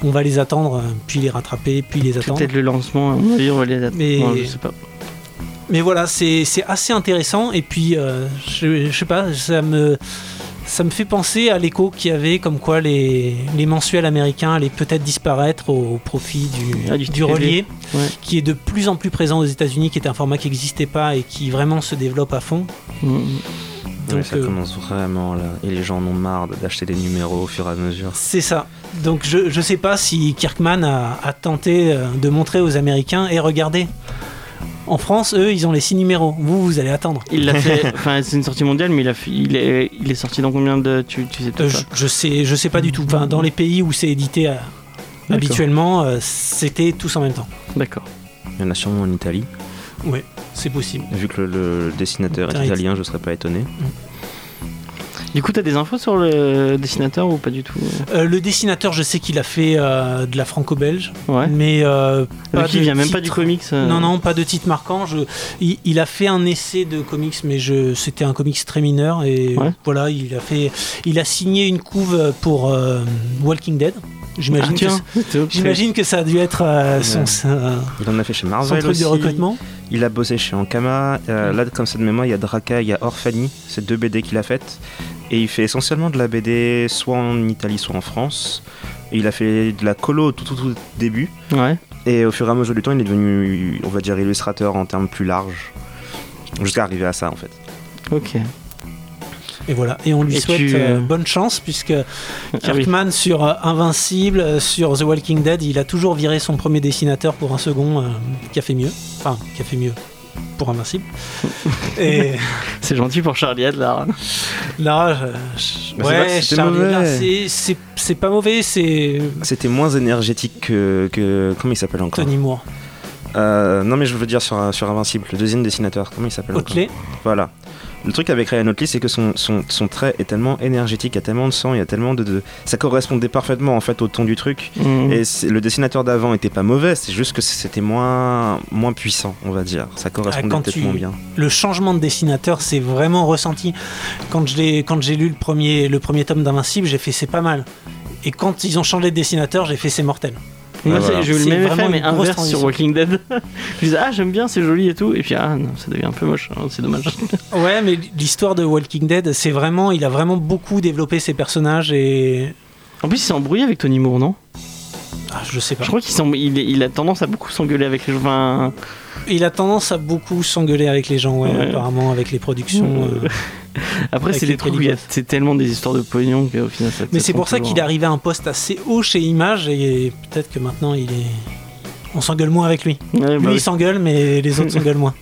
on va les attendre, euh, puis les rattraper, puis les attendre. peut-être le lancement, on va les attendre. Mais- Non, je sais pas. Mais voilà, c'est assez intéressant. Et puis, euh, je, je sais pas, ça me, ça me fait penser à l'écho qu'il y avait, comme quoi les, les mensuels américains allaient peut-être disparaître au, profit du, Ah, du du TPB. relié, Ouais. qui est de plus en plus présent aux États-Unis, qui est un format qui n'existait pas et qui vraiment se développe à fond. Mm, Ouais, ça euh, commence vraiment là. Et les gens en ont marre d'acheter des numéros au fur et à mesure. C'est ça. Donc je, je sais pas si Kirkman a, a tenté euh, de montrer aux Américains et regardez. En France, eux, ils ont les six numéros. Vous, vous allez attendre. Il l'a fait, enfin, c'est une sortie mondiale, mais il, a fait- il, est, il est sorti dans combien de. Tu, tu sais tout Euh, ça je, je sais, je sais pas du tout. Enfin, dans les pays où c'est édité euh, habituellement, euh, c'était tous en même temps. D'accord. Il y en a sûrement en Italie. Ouais, c'est possible. Vu que le, le dessinateur est italien, je serais pas étonné. Du coup, t'as des infos sur le dessinateur ou pas du tout? Euh, le dessinateur, je sais qu'il a fait euh, de la franco-belge, Ouais. mais euh, pas il vient même pas du titre- comics. euh, Non, non, pas de titre marquant. Je, il, il a fait un essai de comics, mais je, c'était un comics très mineur. Et Ouais. voilà, il a fait, il a signé une couve pour euh, Walking Dead. J'imagine, Ah, que, j'imagine que ça a dû être euh, son, son, Il en a fait chez son Marvel truc aussi. de recrutement. Il a bossé chez Ankama. Euh, Là, comme ça de mémoire, il y a Draka, il y a Orphanie. C'est deux BD qu'il a faites. Et il fait essentiellement de la BD soit en Italie, soit en France. Et il a fait de la colo au tout, tout, tout début. Ouais. Et au fur et à mesure du temps, il est devenu, on va dire, illustrateur en termes plus larges. Jusqu'à arriver à ça, en fait. Ok. Et voilà. Et on lui Et souhaite tu, euh, bonne chance puisque Ah oui. Kirkman sur euh, Invincible, euh, sur The Walking Dead, il a toujours viré son premier dessinateur pour un second euh, qui a fait mieux. Enfin, qui a fait mieux pour Invincible. Et C'est gentil pour Charlie Adler. là, je- je- Bah, c'est pas que ouais, c'était Charlie mauvais. Adler, c'est- c'est c'est pas mauvais, c'est C'était moins énergétique que, que- Comment il s'appelle encore? Tony Moore. Euh, Non, mais je veux dire sur, sur Invincible, le deuxième dessinateur. Comment il s'appelle encore? Otley, Voilà. Le truc avec Ryan Otley, c'est que son, son, son trait est tellement énergétique, il y a tellement de sang, il y a tellement de, de- Ça correspondait parfaitement en fait au ton du truc. Mm. Et le dessinateur d'avant était pas mauvais, c'est juste que c'était moins, moins puissant, on va dire. Ça correspondait peut-être tu- moins bien. le changement de dessinateur, c'est vraiment ressenti. Quand je l'ai- quand j'ai lu le premier, le premier tome d'Invincible, j'ai fait c'est pas mal. Et quand ils ont changé de dessinateur, j'ai fait c'est mortel. Moi, c'est- voilà. j'ai eu le même effet, vraiment mais inverse sur Walking Dead. je disais, ah, j'aime bien, c'est joli et tout. Et puis, ah, non, ça devient un peu moche. hein, c'est dommage. Ouais, mais l'histoire de Walking Dead, c'est vraiment, il a vraiment beaucoup développé ses personnages et En plus, il s'est embrouillé avec Tony Moore, non? Ah, je sais pas. Je crois qu'il il, a tendance à beaucoup s'engueuler avec les gens. Enfin, Il a tendance à beaucoup s'engueuler avec les gens, ouais, Ouais. apparemment avec les productions. euh. Après, c'est des trucs où il y a- Calibots. c'est tellement des histoires de pognon qu'au final, ça Mais c'est pour ça qu'il est arrivé à un poste assez haut chez Image et peut-être que maintenant il est. On s'engueule moins avec lui. Ouais, bah Lui oui. il s'engueule, mais les autres s'engueulent moins.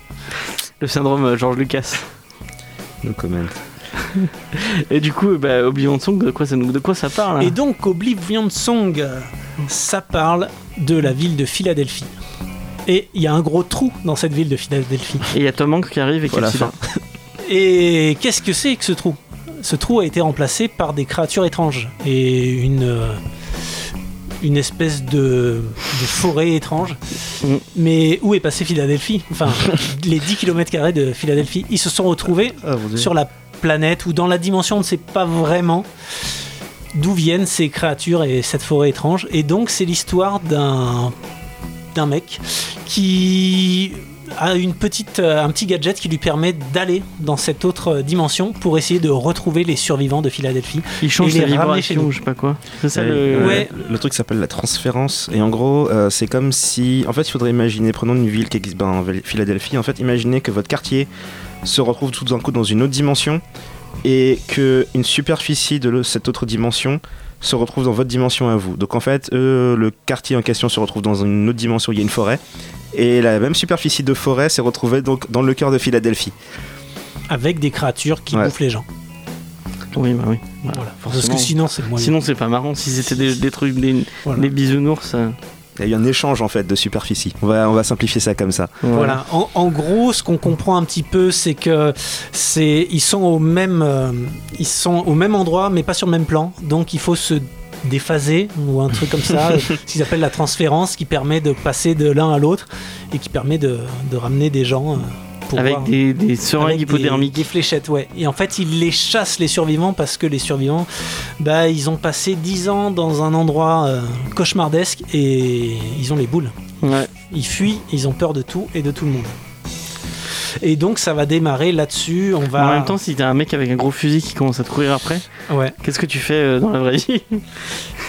Le syndrome euh, George Lucas. No comment. Et du coup, bah, Oblivion Song, de quoi ça, nous- de quoi ça parle hein Et donc, Oblivion Song, ça parle de la ville de Philadelphie. Et il y a un gros trou dans cette ville de Philadelphie. Et il y a Tom Hanks qui arrive et qui Voilà. Et qu'est-ce que c'est que ce trou? Ce trou a été remplacé par des créatures étranges et une, euh, une espèce de, de forêt étrange. Mm. Mais où est passé Philadelphie? Enfin, les 10 km de Philadelphie, ils se sont retrouvés Ah, sur la planète ou dans la dimension, on ne sait pas vraiment d'où viennent ces créatures et cette forêt étrange. Et donc, c'est l'histoire d'un d'un mec qui a une petite, euh, un petit gadget qui lui permet d'aller dans cette autre dimension pour essayer de retrouver les survivants de Philadelphie. Il change les ramener chez vibrations, nous. je sais pas quoi. C'est ça le. Ouais. Le truc s'appelle la transférence. Et en gros, euh, c'est comme si. En fait, il faudrait imaginer, prenons une ville qui existe, ben, Philadelphie. En fait, imaginez que votre quartier se retrouve tout d'un coup dans une autre dimension et que une superficie de cette autre dimension se retrouve dans votre dimension à vous. Donc en fait, le quartier en question se retrouve dans une autre dimension, il y a une forêt. Et la même superficie de forêt s'est retrouvée donc dans le cœur de Philadelphie. Avec des créatures qui Ouais. bouffent les gens. Oui, bah oui. Voilà, Voilà. Parce que sinon, c'est. Sinon, c'est pas marrant si c'était des, des trucs, des, Voilà. des bisounours. euh, Il y a eu un échange en fait de superficie. On va, on va simplifier ça comme ça. Voilà. En, en gros, ce qu'on comprend un petit peu, c'est que c'est ils sont au même euh, ils sont au même endroit, mais pas sur le même plan. Donc il faut se déphaser ou un truc comme ça, ce qu'ils appellent la transférence, qui permet de passer de l'un à l'autre et qui permet de, de ramener des gens. euh, pour Avec voir- des, des seringues des- hypodermiques. Des, fléchettes, ouais. Et en fait, ils les chassent, les survivants, parce que les survivants, bah, ils ont passé 10 ans dans un endroit euh, cauchemardesque et ils ont les boules. Ouais. Ils fuient, ils ont peur de tout et de tout le monde. Et donc, ça va démarrer là-dessus. On va. En même temps, si t'as un mec avec un gros fusil qui commence à te courir après, ouais. qu'est-ce que tu fais euh, dans la vraie vie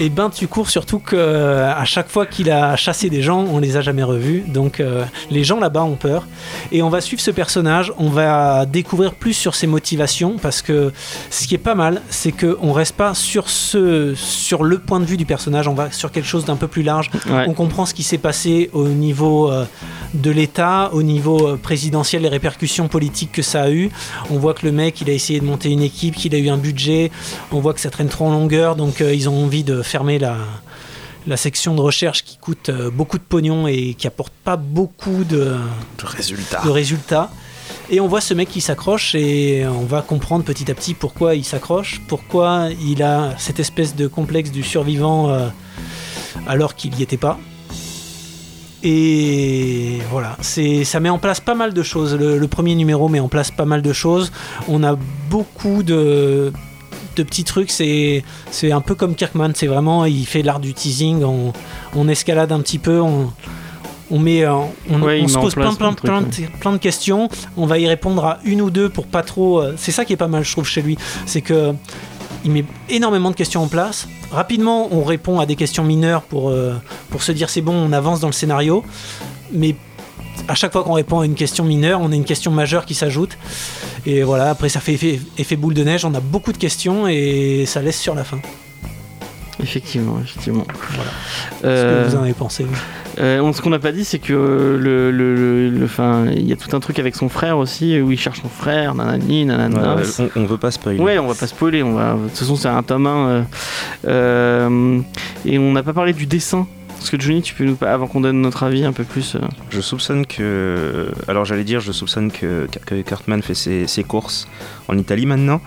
Et ben, tu cours surtout que euh, à chaque fois qu'il a chassé des gens, on les a jamais revus. Donc, euh, les gens là-bas ont peur. Et on va suivre ce personnage. On va découvrir plus sur ses motivations parce que ce qui est pas mal, c'est que on reste pas sur ce, sur le point de vue du personnage. On va sur quelque chose d'un peu plus large. Ouais. On comprend ce qui s'est passé au niveau euh, de l'État, au niveau euh, présidentiel, les répercussions politiques que ça a eu. On voit que le mec, il a essayé de monter une équipe, qu'il a eu un budget. On voit que ça traîne trop en longueur, donc euh, ils ont envie de fermer la, la section de recherche qui coûte euh, beaucoup de pognon et qui apporte pas beaucoup de, De résultat. de résultats. Et on voit ce mec qui s'accroche et on va comprendre petit à petit pourquoi il s'accroche, pourquoi il a cette espèce de complexe du survivant euh, alors qu'il n'y était pas. Et voilà, c'est, ça met en place pas mal de choses. Le, le premier numéro met en place pas mal de choses. On a beaucoup de, de petits trucs. C'est, c'est un peu comme Kirkman. C'est vraiment, il fait l'art du teasing. On, on escalade un petit peu. On, on met, euh, on, Ouais, il on se met pose plein, plein, de plein de questions. On va y répondre à une ou deux pour pas trop. euh, C'est ça qui est pas mal, je trouve, chez lui. C'est que il met énormément de questions en place. Rapidement, on répond à des questions mineures pour, euh, pour se dire c'est bon, on avance dans le scénario. Mais à chaque fois qu'on répond à une question mineure, on a une question majeure qui s'ajoute. Et voilà, après ça fait effet, effet boule de neige, on a beaucoup de questions et ça laisse sur la fin. Effectivement, effectivement. Voilà. Euh, Ce que vous en avez pensé. oui. euh, on- ce qu'on n'a pas dit, c'est que euh, le, le, le- le- fin, il y a tout un truc avec son frère aussi, où il cherche son frère, nanani, nanana. Ouais, ouais, on, on veut pas spoiler. Ouais, on va pas spoiler. On va... De toute façon, c'est un tome 1. euh, euh, et on n'a pas parlé du dessin. Parce que Johnny, tu peux nous. Avant qu'on donne notre avis un peu plus. euh, Je soupçonne que. Alors j'allais dire, je soupçonne que, Cartman fait ses, ses courses en Italie maintenant.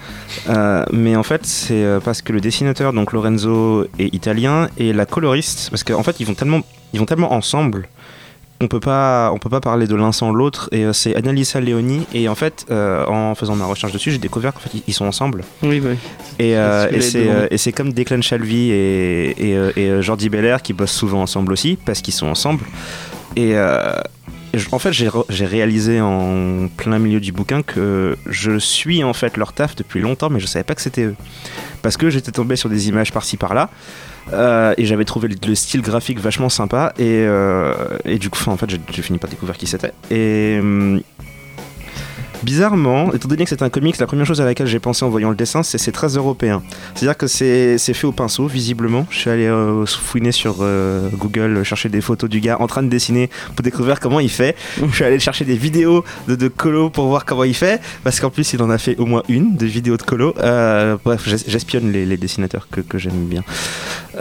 Euh, mais en fait, c'est euh, parce que le dessinateur, donc Lorenzo, est italien et la coloriste, parce qu'en fait, ils vont tellement, ils vont tellement ensemble. On peut pas, on peut pas parler de l'un sans l'autre. Et euh, c'est Annalisa Leoni. Et en fait, euh, en faisant ma recherche dessus, j'ai découvert qu'en fait, ils- sont ensemble. Oui, bah oui. Et, euh, et c'est euh, et c'est comme Declan Shalvey et, et, et, Jordi Belair qui bossent souvent ensemble aussi, parce qu'ils sont ensemble. Et, en fait, j'ai réalisé en plein milieu du bouquin que je suis en fait leur taf depuis longtemps, mais je savais pas que c'était eux. Parce que j'étais tombé sur des images par-ci par-là. euh, et j'avais trouvé le, le style graphique vachement sympa et, euh, du coup en fait j'ai j'ai fini par découvrir qui c'était et hum, bizarrement, étant donné que c'est un comics, la première chose à laquelle j'ai pensé en voyant le dessin, c'est c'est très européen. C'est-à-dire que c'est fait au pinceau, visiblement. Je suis allé euh, fouiner sur euh, Google, chercher des photos du gars en train de dessiner pour découvrir comment il fait. Je suis allé chercher des vidéos de, de Colo pour voir comment il fait, parce qu'en plus, il en a fait au moins une de vidéos de Colo. Euh, bref, j'es- j'espionne les, les dessinateurs que, que j'aime bien.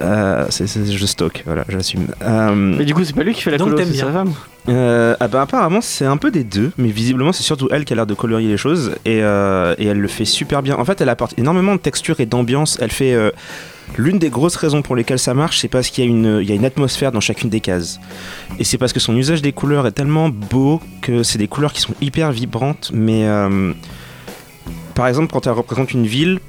Euh, je stocke, voilà, j'assume. Euh, Mais du coup, c'est pas lui qui fait la Donc colo, c'est sa bien. femme. Euh, ah bah apparemment c'est un peu des deux, mais visiblement c'est surtout elle qui a l'air de colorier les choses et, euh, et elle le fait super bien. En fait elle apporte énormément de texture et d'ambiance. Elle fait euh, l'une des grosses raisons pour lesquelles ça marche, c'est parce qu'il y, a une- y a une atmosphère dans chacune des cases. Et c'est parce que son usage des couleurs est tellement beau que c'est des couleurs qui sont hyper vibrantes. Mais par exemple quand elle représente une ville,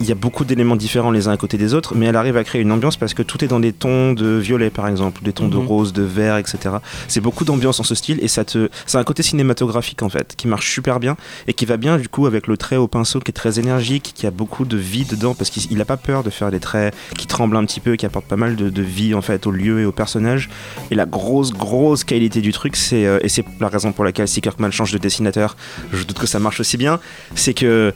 il y a beaucoup d'éléments différents les uns à côté des autres, mais elle arrive à créer une ambiance parce que tout est dans des tons de violet par exemple, des tons de Mhm. rose, de vert, etc. C'est beaucoup d'ambiance en ce style et ça te, c'est un côté cinématographique en fait qui marche super bien et qui va bien du coup avec le trait au pinceau qui est très énergique, qui a beaucoup de vie dedans parce qu'il il a pas peur de faire des traits qui tremblent un petit peu, qui apportent pas mal de, de vie en fait au lieu et au personnage. Et la grosse grosse qualité du truc, c'est euh, et c'est la raison pour laquelle si Kirkman change de dessinateur, je doute que ça marche aussi bien, c'est que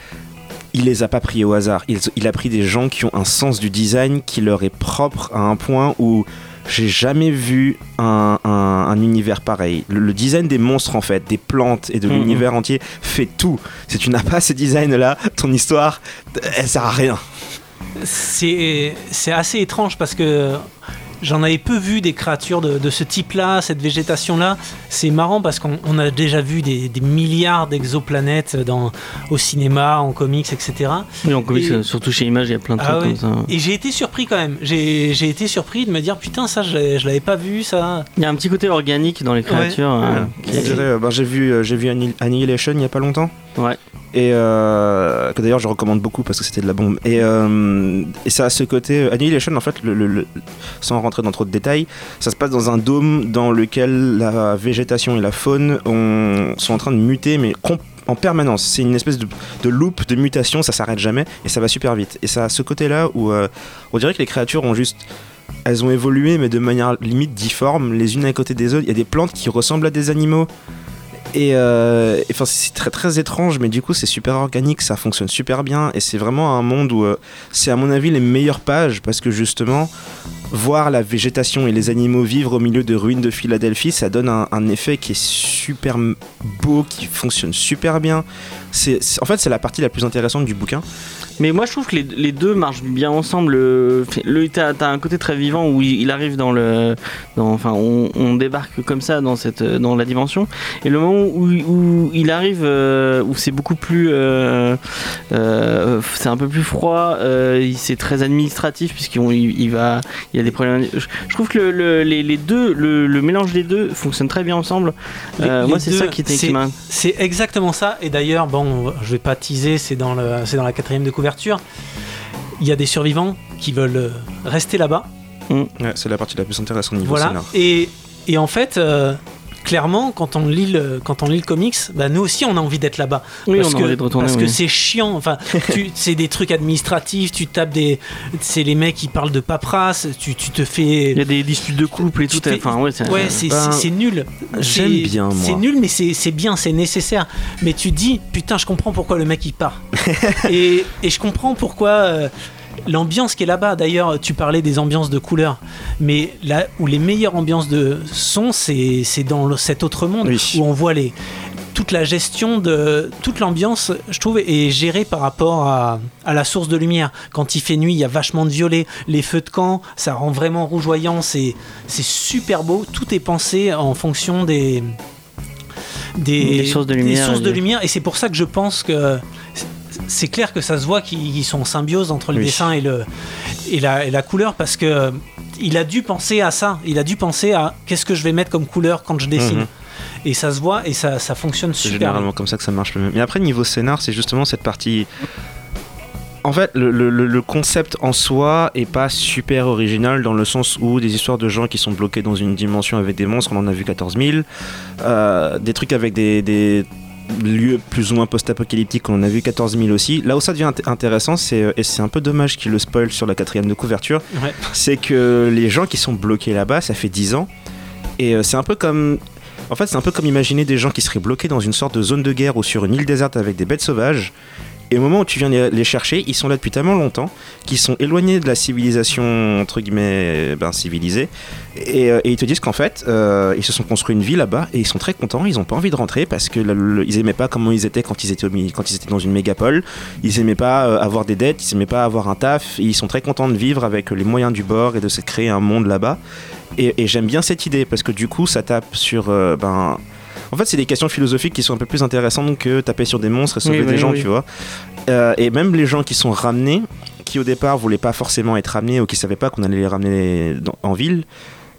il les a pas pris au hasard. Il, il a pris des gens qui ont un sens du design qui leur est propre à un point où j'ai jamais vu un, un- un univers pareil. Le, le design des monstres, en fait, des plantes et de Mhm. l'univers entier fait tout. Si tu n'as pas ce design-là, ton histoire, elle sert à rien. C'est assez étrange parce que j'en avais peu vu des créatures de, de ce type-là, cette végétation-là. C'est marrant parce qu'on on a déjà vu des, des milliards d'exoplanètes dans- au cinéma, en comics, etc. Oui, en comics, Et- surtout chez Image, il y a plein de Ah trucs ouais. comme ça. Et j'ai été surpris quand même. J'ai été surpris de me dire putain ça je, l'avais- je l'avais pas vu ça. Il y a un petit côté organique dans les créatures. euh, qui dirais, euh, ben, j'ai vu, euh, j'ai vu Anni- Annihilation il y a pas longtemps. Ouais. Et euh, que d'ailleurs je recommande beaucoup parce que c'était de la bombe. Et, euh, et ça a ce côté. euh, Annihilation, en fait, sans rentrer dans trop de détails, ça se passe dans un dôme dans lequel la végétation et la faune ont- sont en train de muter, mais en permanence. C'est une espèce de, de loop de mutation, ça s'arrête jamais et ça va super vite. Et ça a ce côté-là où euh, on dirait que les créatures ont juste. Elles ont évolué, mais de manière limite difforme, les unes à côté des autres. Il y a des plantes qui ressemblent à des animaux. Et euh, et, enfin, c'est très très étrange, mais du coup, c'est super organique, ça fonctionne super bien. Et c'est vraiment un monde où euh, c'est, à mon avis, les meilleures pages parce que justement, voir la végétation et les animaux vivre au milieu de ruines de Philadelphie, ça donne un, un effet qui est super beau, qui fonctionne super bien. C'est- en fait, c'est la partie la plus intéressante du bouquin. Mais moi je trouve que les, les deux marchent bien ensemble. Le, t'as, t'as un côté très vivant où il, il arrive dans le, dans, enfin on, on débarque comme ça dans cette, dans la dimension. Et le moment où, où il arrive, euh, où c'est beaucoup plus, euh, euh, c'est un peu plus froid. c'est très administratif puisqu'il il, il va, il y a des problèmes. Je, je trouve que le, le- les, les deux, le, le mélange des deux fonctionne très bien ensemble. Les- moi c'est ça qui, était, qui m'a. C'est exactement ça. Et d'ailleurs, bon, je vais pas teaser, c'est dans, le, c'est dans la quatrième de couverture. Il y a des survivants qui veulent euh, rester là-bas. Ouais, c'est la partie la plus intéressante niveau Voilà. scénar. Et, et en fait, euh, clairement, quand on lit le, quand on lit le comics, bah, nous aussi, on a envie d'être là-bas. Oui, parce on a que, envie de retourner. Parce oui. que c'est chiant. Enfin, c'est des trucs administratifs. Tu tapes des. C'est les mecs qui parlent de paperasse. Tu, tu te fais. Il y a des disputes de couple et tout. Enfin, ouais, c'est, Ouais, Ben, nul. j'aime bien. C'est nul, mais c'est bien, c'est nécessaire. Mais tu dis, putain, je comprends pourquoi le mec il part. et, et je comprends pourquoi euh, l'ambiance qui est là-bas. D'ailleurs, tu parlais des ambiances de couleurs, mais là où les meilleures ambiances de son, c'est c'est dans cet autre monde Oui. où on voit les toute la gestion de toute l'ambiance, je trouve, est gérée par rapport à, à la source de lumière. Quand il fait nuit, il y a vachement de violet. Les feux de camp, ça rend vraiment rougeoyant. C'est c'est super beau. Tout est pensé en fonction des des, Des sources de des lumière, sources de des- lumière. Et c'est pour ça que je pense que c'est- c'est clair que ça se voit qu'ils ils sont en symbiose entre le Oui. dessin et le et la, et la couleur parce que il a dû penser à ça. Il a dû penser à qu'est-ce que je vais mettre comme couleur quand je dessine. Mhm. Et ça se voit et ça, ça fonctionne C'est super. généralement comme ça que ça marche le mieux. Mais après, niveau scénar, c'est justement cette partie. En fait, le, le- le- le concept en soi est pas super original dans le sens où des histoires de gens qui sont bloqués dans une dimension avec des monstres, on en a vu 14 000. Euh, des trucs avec des, des lieux plus ou moins post-apocalyptiques, on en a vu 14 000 aussi. Là où ça devient int- intéressant, c'est, euh, et c'est un peu dommage qu'il le spoil sur la quatrième de couverture, Ouais. c'est que les gens qui sont bloqués là-bas, ça fait 10 ans. Et euh, c'est un peu comme. En fait, c'est un peu comme imaginer des gens qui seraient bloqués dans une sorte de zone de guerre ou sur une île déserte avec des bêtes sauvages. Et au moment où tu viens les, chercher, ils sont là depuis tellement longtemps qu'ils sont éloignés de la civilisation, entre guillemets, ben, civilisée. Et, euh, et ils te disent qu'en fait, euh, ils se sont construits une vie là-bas et ils sont très contents. Ils n'ont pas envie de rentrer parce que le- le- ils aimaient pas comment ils étaient quand ils étaient, quand ils étaient dans une mégapole. Ils aimaient pas euh, avoir des dettes, ils aimaient pas avoir un taf. Et ils sont très contents de vivre avec les moyens du bord et de se créer un monde là-bas. Et, j'aime bien cette idée parce que du coup, ça tape sur. euh, ben, en fait, c'est des questions philosophiques qui sont un peu plus intéressantes que taper sur des monstres et sauver Oui, des oui, gens, oui. tu vois. Euh, et même les gens qui sont ramenés, qui au départ voulaient pas forcément être ramenés ou qui savaient pas qu'on allait les ramener dans- en ville,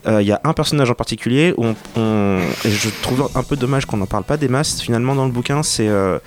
euh, il y a un personnage en particulier où on, on- et je trouve un peu dommage qu'on n'en parle pas des masses finalement dans le bouquin, c'est euh,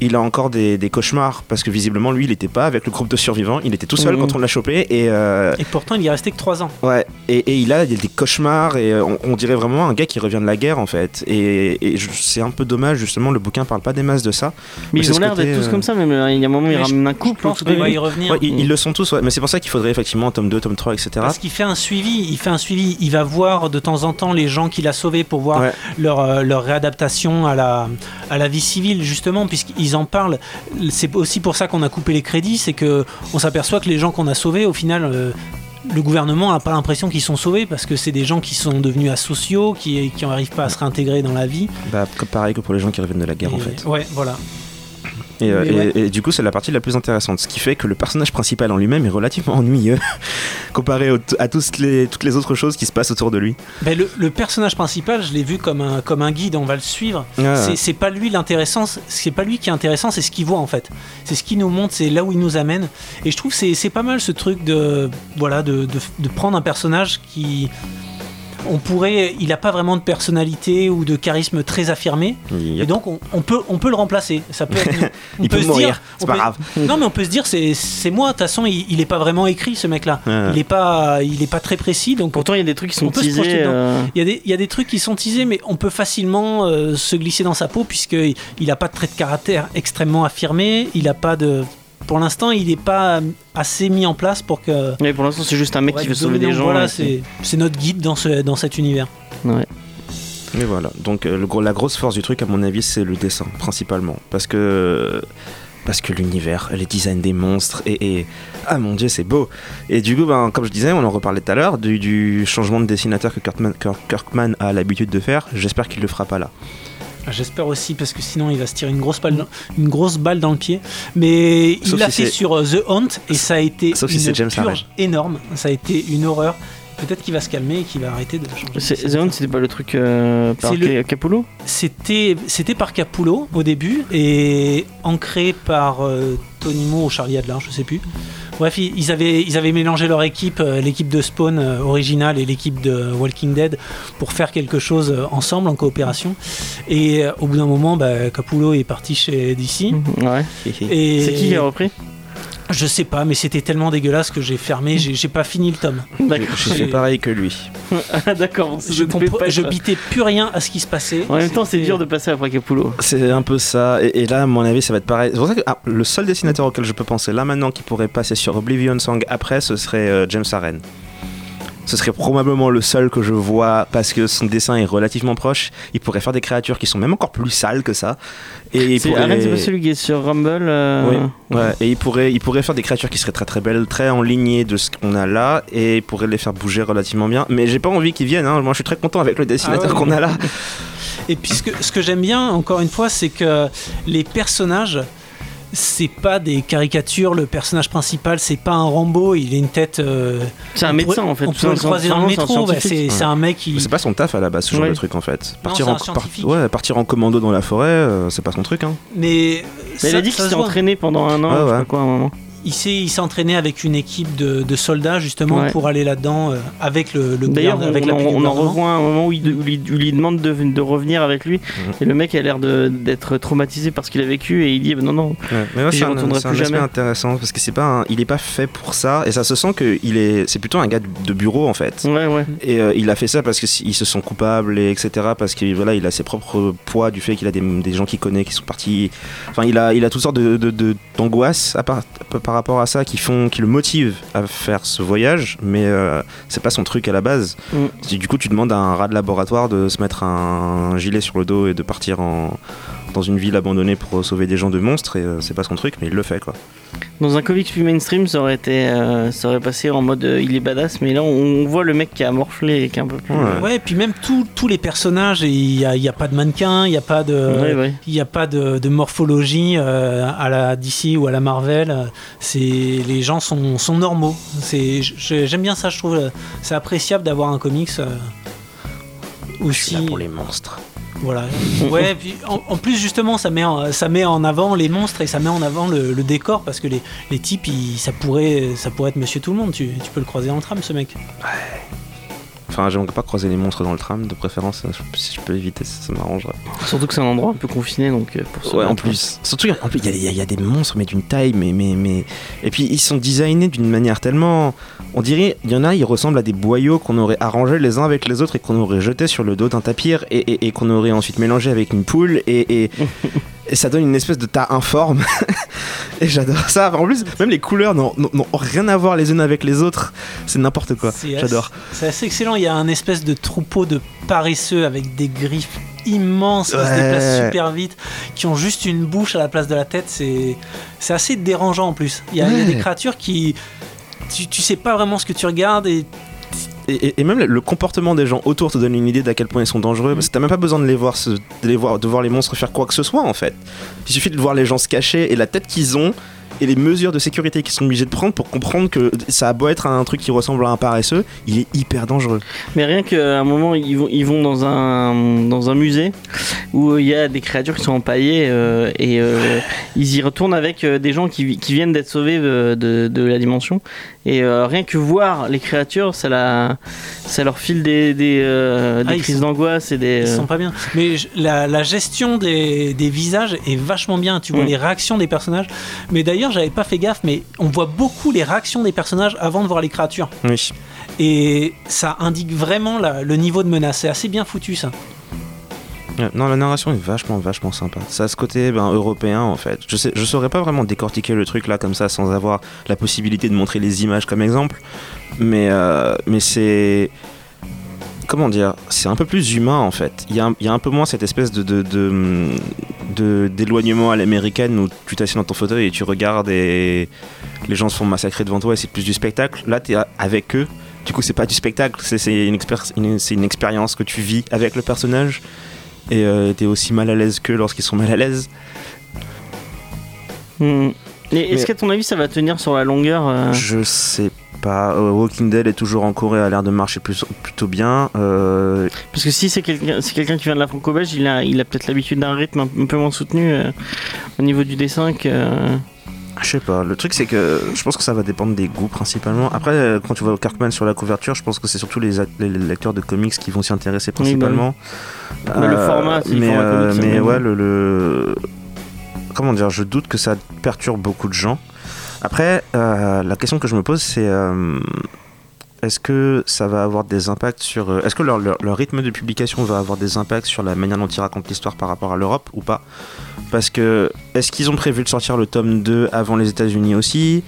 il a encore des, des cauchemars parce que visiblement lui il n'était pas avec le groupe de survivants, il était tout seul Mhm. quand on l'a chopé et euh, Et pourtant, il y est resté que 3 ans. Ouais, et, et il a des, des cauchemars et euh, on, on dirait vraiment un gars qui revient de la guerre en fait. Et, et je- c'est un peu dommage justement, le bouquin parle pas des masses de ça. Mais ils ont l'air d'être tous euh, comme ça, même euh, il y a un moment, Mais je- ramènent un Je couple. pense tout qu'on au va y revenir. Ouais, ils, ils le sont tous, ouais. mais c'est pour ça qu'il faudrait effectivement un tome 2, tome 3, etc. Parce qu'il fait un suivi, il fait un suivi, il va voir de temps en temps les gens qu'il a sauvés pour voir Ouais. leur, euh, leur réadaptation à la, à la vie civile, justement, puisqu'ils en parlent. C'est aussi pour ça qu'on a coupé les crédits, c'est que on s'aperçoit que les gens qu'on a sauvés, au final, euh, le gouvernement n'a pas l'impression qu'ils sont sauvés parce que c'est des gens qui sont devenus asociaux, qui qui n'arrivent pas à se réintégrer dans la vie. Bah, pareil que pour les gens qui reviennent de la guerre en fait. Ouais, voilà. Et, euh, et- ouais. et du coup, c'est la partie la plus intéressante. Ce qui fait que le personnage principal en lui-même est relativement ennuyeux comparé au- à tous les, toutes les autres choses qui se passent autour de lui. Ben, le, le personnage principal, je l'ai vu comme un, comme un guide, on va le suivre. Ouais, C'est- pas lui l'intéressant, c'est pas lui qui est intéressant, c'est ce qu'il voit en fait. C'est ce qui nous montre, c'est là où il nous amène. Et je trouve que c'est c'est pas mal ce truc de voilà de, de, de prendre un personnage qui on pourrait, il a pas vraiment de personnalité ou de charisme très affirmé, Il, et donc on, on peut on peut le remplacer. Ça peut être, on il peut, se mourir, dire, c'est pas peut- grave. non mais on peut se dire c'est c'est moi. De toute façon, il, il est pas vraiment écrit ce mec-là. Ouais. Il est pas il est pas très précis, donc Pourtant, il y a des trucs qui sont teasés. euh, il y, a des, il y a des trucs qui sont teasés, mais on peut facilement euh, se glisser dans sa peau puisqu'il n'a pas de trait de caractère extrêmement affirmé. Il a pas de. Pour l'instant, il n'est pas assez mis en place pour que. Mais pour l'instant, c'est juste un mec qui veut sauver des gens. Voilà, c'est notre guide dans, ce, dans cet univers. Ouais. Mais voilà, donc euh, le la grosse force du truc, à mon avis, c'est le dessin, principalement. Parce que. Parce que l'univers, les designs des monstres, et, et- Ah mon dieu, c'est beau! Et du coup, ben, comme je disais, on en reparlait tout à l'heure, du, du changement de dessinateur que Kirkman, Kirk- Kirkman a l'habitude de faire, j'espère qu'il le fera pas là. J'espère aussi parce que sinon il va se tirer une grosse balle dans, une grosse balle dans le pied. Mais Sauf il l'a si fait sur euh, The Hunt et ça a été Sauf une James purge énorme. Ça a été une horreur. Peut-être qu'il va se calmer et qu'il va arrêter de changer. The Hunt, c'était pas le truc euh, par le- Capullo? C'était c'était par Capullo au début et ancré par euh, Tony Moore ou Charlie Adler, je sais plus. Bref, ils avaient, ils avaient mélangé leur équipe, euh, l'équipe de Spawn euh, originale et l'équipe de Walking Dead, pour faire quelque chose euh, ensemble en coopération. Et au bout d'un moment, bah, Capullo est parti chez DC. Ouais. Et C'est qui qui a repris? Je sais pas, mais c'était tellement dégueulasse que j'ai fermé, j'ai j'ai pas fini le tome. D'accord. J'ai fait pareil que lui. Ah, D'accord. Je, pas je bitais plus rien à ce qui se passait. En même temps, c'est dur de passer après Capullo. C'est un peu ça, et, et là, à mon avis, ça va être pareil. C'est pour ça que ah, le seul dessinateur auquel je peux penser là maintenant qui pourrait passer sur Oblivion Song après, ce serait euh, James Harren. Ce serait probablement le seul que je vois parce que son dessin est relativement proche. Il pourrait faire des créatures qui sont même encore plus sales que ça. Et il C'est pourrait... Arrête, c'est pas celui qui est sur Rumble euh, Oui, ouais, et il pourrait, il pourrait faire des créatures qui seraient très très belles, très en lignée de ce qu'on a là, et il pourrait les faire bouger relativement bien. Mais j'ai pas envie qu'ils viennent, hein. moi je suis très content avec le dessinateur Ah ouais, qu'on a là. Et puis ce que, ce que j'aime bien, encore une fois, c'est que les personnages, c'est pas des caricatures. Le personnage principal, c'est pas un Rambo. Il a une tête. euh, C'est un médecin pourrait- en fait. On peut le croiser dans le c'est un métro. bah, c'est un mec qui. C'est pas son taf à la base, ce genre Ouais. de truc en fait. Partir, en, ouais, partir en commando dans la forêt, euh, c'est pas son truc. Hein. Mais. Mais il a dit qu'il se s'est entraîné pendant un an, Ouais, je sais ouais. pas quoi, à un moment. Il il entraîné avec une équipe de, de soldats justement Ouais. pour aller là-dedans euh, avec le, le D'ailleurs, on, avec l'appui on- du on en revoit un moment où il, où il- il demande de, de revenir avec lui. Mhm. Et le mec a l'air de- d'être traumatisé par ce qu'il a vécu. Et il dit bah Non, non, Ouais. Mais J'y c'est un, un plus aspect jamais. intéressant parce que c'est pas, un- il est pas fait pour ça et ça se sent que il est, c'est plutôt un gars de, de bureau en fait. ouais, ouais. Et euh, il a fait ça parce qu'ils se sont coupables et etc. Parce que voilà, il a ses propres poids du fait qu'il a des, des gens qu'il connaît qui sont partis. Enfin, il a, il a toutes sortes de, de- de- d'angoisses à par, par rapport à ça qui font, qui le motivent à faire ce voyage, mais euh, c'est pas son truc à la base. Mm. Du coup, tu demandes à un rat de laboratoire de se mettre un, gilet sur le dos et de partir en, dans une ville abandonnée pour sauver des gens de monstres, et euh, c'est pas son truc, mais il le fait quoi. Dans un comics plus mainstream, ça aurait été, euh, ça aurait passé en mode euh, il est badass, mais là on, on voit le mec qui a morflé et qui est un peu plus. Ouais. Ouais, et puis même tous- tous les personnages, il n'y a, y a pas de mannequin, il n'y a pas de, Ouais, ouais. il y a pas de, de morphologie euh, à la DC ou à la Marvel. C'est les gens sont, sont normaux. C'est je- j'aime bien ça, je trouve. C'est appréciable d'avoir un comics euh, aussi. Là pour les monstres. Voilà. Ouais, puis en, en plus justement, ça met en, ça met en avant les monstres et ça met en avant le, décor parce que les, les types, ça pourrait, ça pourrait être Monsieur Tout le Monde. Tu, peux le croiser le tram, ce mec. Enfin, j'aimerais pas croiser les monstres dans le tram, de préférence, euh, si je peux éviter, ça, ça m'arrangerait. Surtout que c'est un endroit un peu confiné, donc euh, pour se Ouais, en plus. Surtout, en plus, il y a- y, y des monstres, mais d'une taille, mais, mais, mais. Et puis, ils sont designés d'une manière tellement. On dirait, il y en a, ils ressemblent à des boyaux qu'on aurait arrangés les uns avec les autres et qu'on aurait jetés sur le dos d'un tapir et, et- et qu'on aurait ensuite mélangé avec une poule et. et Et ça donne une espèce de tas informe. et j'adore ça. En plus, même les couleurs n'ont rien à voir les unes avec les autres. C'est n'importe quoi. J'adore. C'est assez excellent. Il y a un espèce de troupeau de paresseux avec des griffes immenses qui se déplacent super vite, qui ont juste une bouche à la place de la tête. C'est assez dérangeant en plus. Il y a, il y a Ouais. des créatures qui. Tu, tu sais pas vraiment ce que tu regardes et Et, même le- comportement des gens autour te donne une idée d'à quel point ils sont dangereux. Parce que t'as même pas besoin de les voir, de les voir, de voir les monstres faire quoi que ce soit en fait. Il suffit de voir les gens se cacher et la tête qu'ils ont et les mesures de sécurité qu'ils sont obligés de prendre pour comprendre que ça a beau être un truc qui ressemble à un paresseux, il est hyper dangereux. Mais rien qu'à un moment, ils vont, ils vont dans, un, dans un musée où il y a des créatures qui sont empaillées euh, et euh, ils y retournent avec euh, des gens qui, vi- qui viennent d'être sauvés euh, de, de la dimension. Et euh, rien que voir les créatures, ça, la, ça leur file des, des, euh, des Ah, crises d'angoisse et des. ils euh, sont pas bien. Mais je- la, la gestion des, des visages est vachement bien. Tu vois Mm. les réactions des personnages. Mais d'ailleurs, j'avais pas fait gaffe, mais on voit beaucoup les réactions des personnages avant de voir les créatures. Oui. Et ça indique vraiment la- le niveau de menace. C'est assez bien foutu ça. Ouais, Non, la narration est vachement, vachement sympa. Ça a ce côté ben, européen en fait. Je, sais, je saurais pas vraiment décortiquer le truc là comme ça sans avoir la possibilité de montrer les images comme exemple. Mais, euh, mais c'est. Comment dire C'est un peu plus humain en fait. Il y a, un- il y a un peu moins cette espèce de. de, de- de- d'éloignement à l'américaine où tu t'assieds dans ton fauteuil et tu regardes et les gens se font massacrer devant toi et c'est plus du spectacle. Là, tu es avec eux. Du coup, c'est pas du spectacle, c'est, c'est une, une- expérience que tu vis avec le personnage et euh, t'es aussi mal à l'aise qu'eux lorsqu'ils sont mal à l'aise. hmm. Et est-ce qu'à ton avis, ça va tenir sur la longueur euh, Je sais pas. Euh, Walking Dead est toujours en Corée, a l'air de marcher plus- plutôt bien. Euh, Parce que si c'est quelqu'un qui vient de la franco-belge, il a, il a peut-être l'habitude d'un rythme un, un peu moins soutenu euh, au niveau du dessin que. je sais pas. Le truc, c'est que je pense que ça va dépendre des goûts principalement. Après, quand tu vois Kirkman sur la couverture, je pense que c'est surtout les, lecteurs de comics qui vont s'y intéresser Oui, bah principalement. Mais le format, le mais, euh, comics, mais- ouais, le, le- Comment dire Je doute que ça perturbe beaucoup de gens. Après, euh, la question que je me pose, c'est. euh, est-ce que ça va avoir des impacts sur. euh, Est-ce que leur, leur- leur rythme de publication va avoir des impacts sur la manière dont ils racontent l'histoire par rapport à l'Europe ou pas? Parce que. Est-ce qu'ils ont prévu de sortir le tome 2 avant les États-Unis aussi?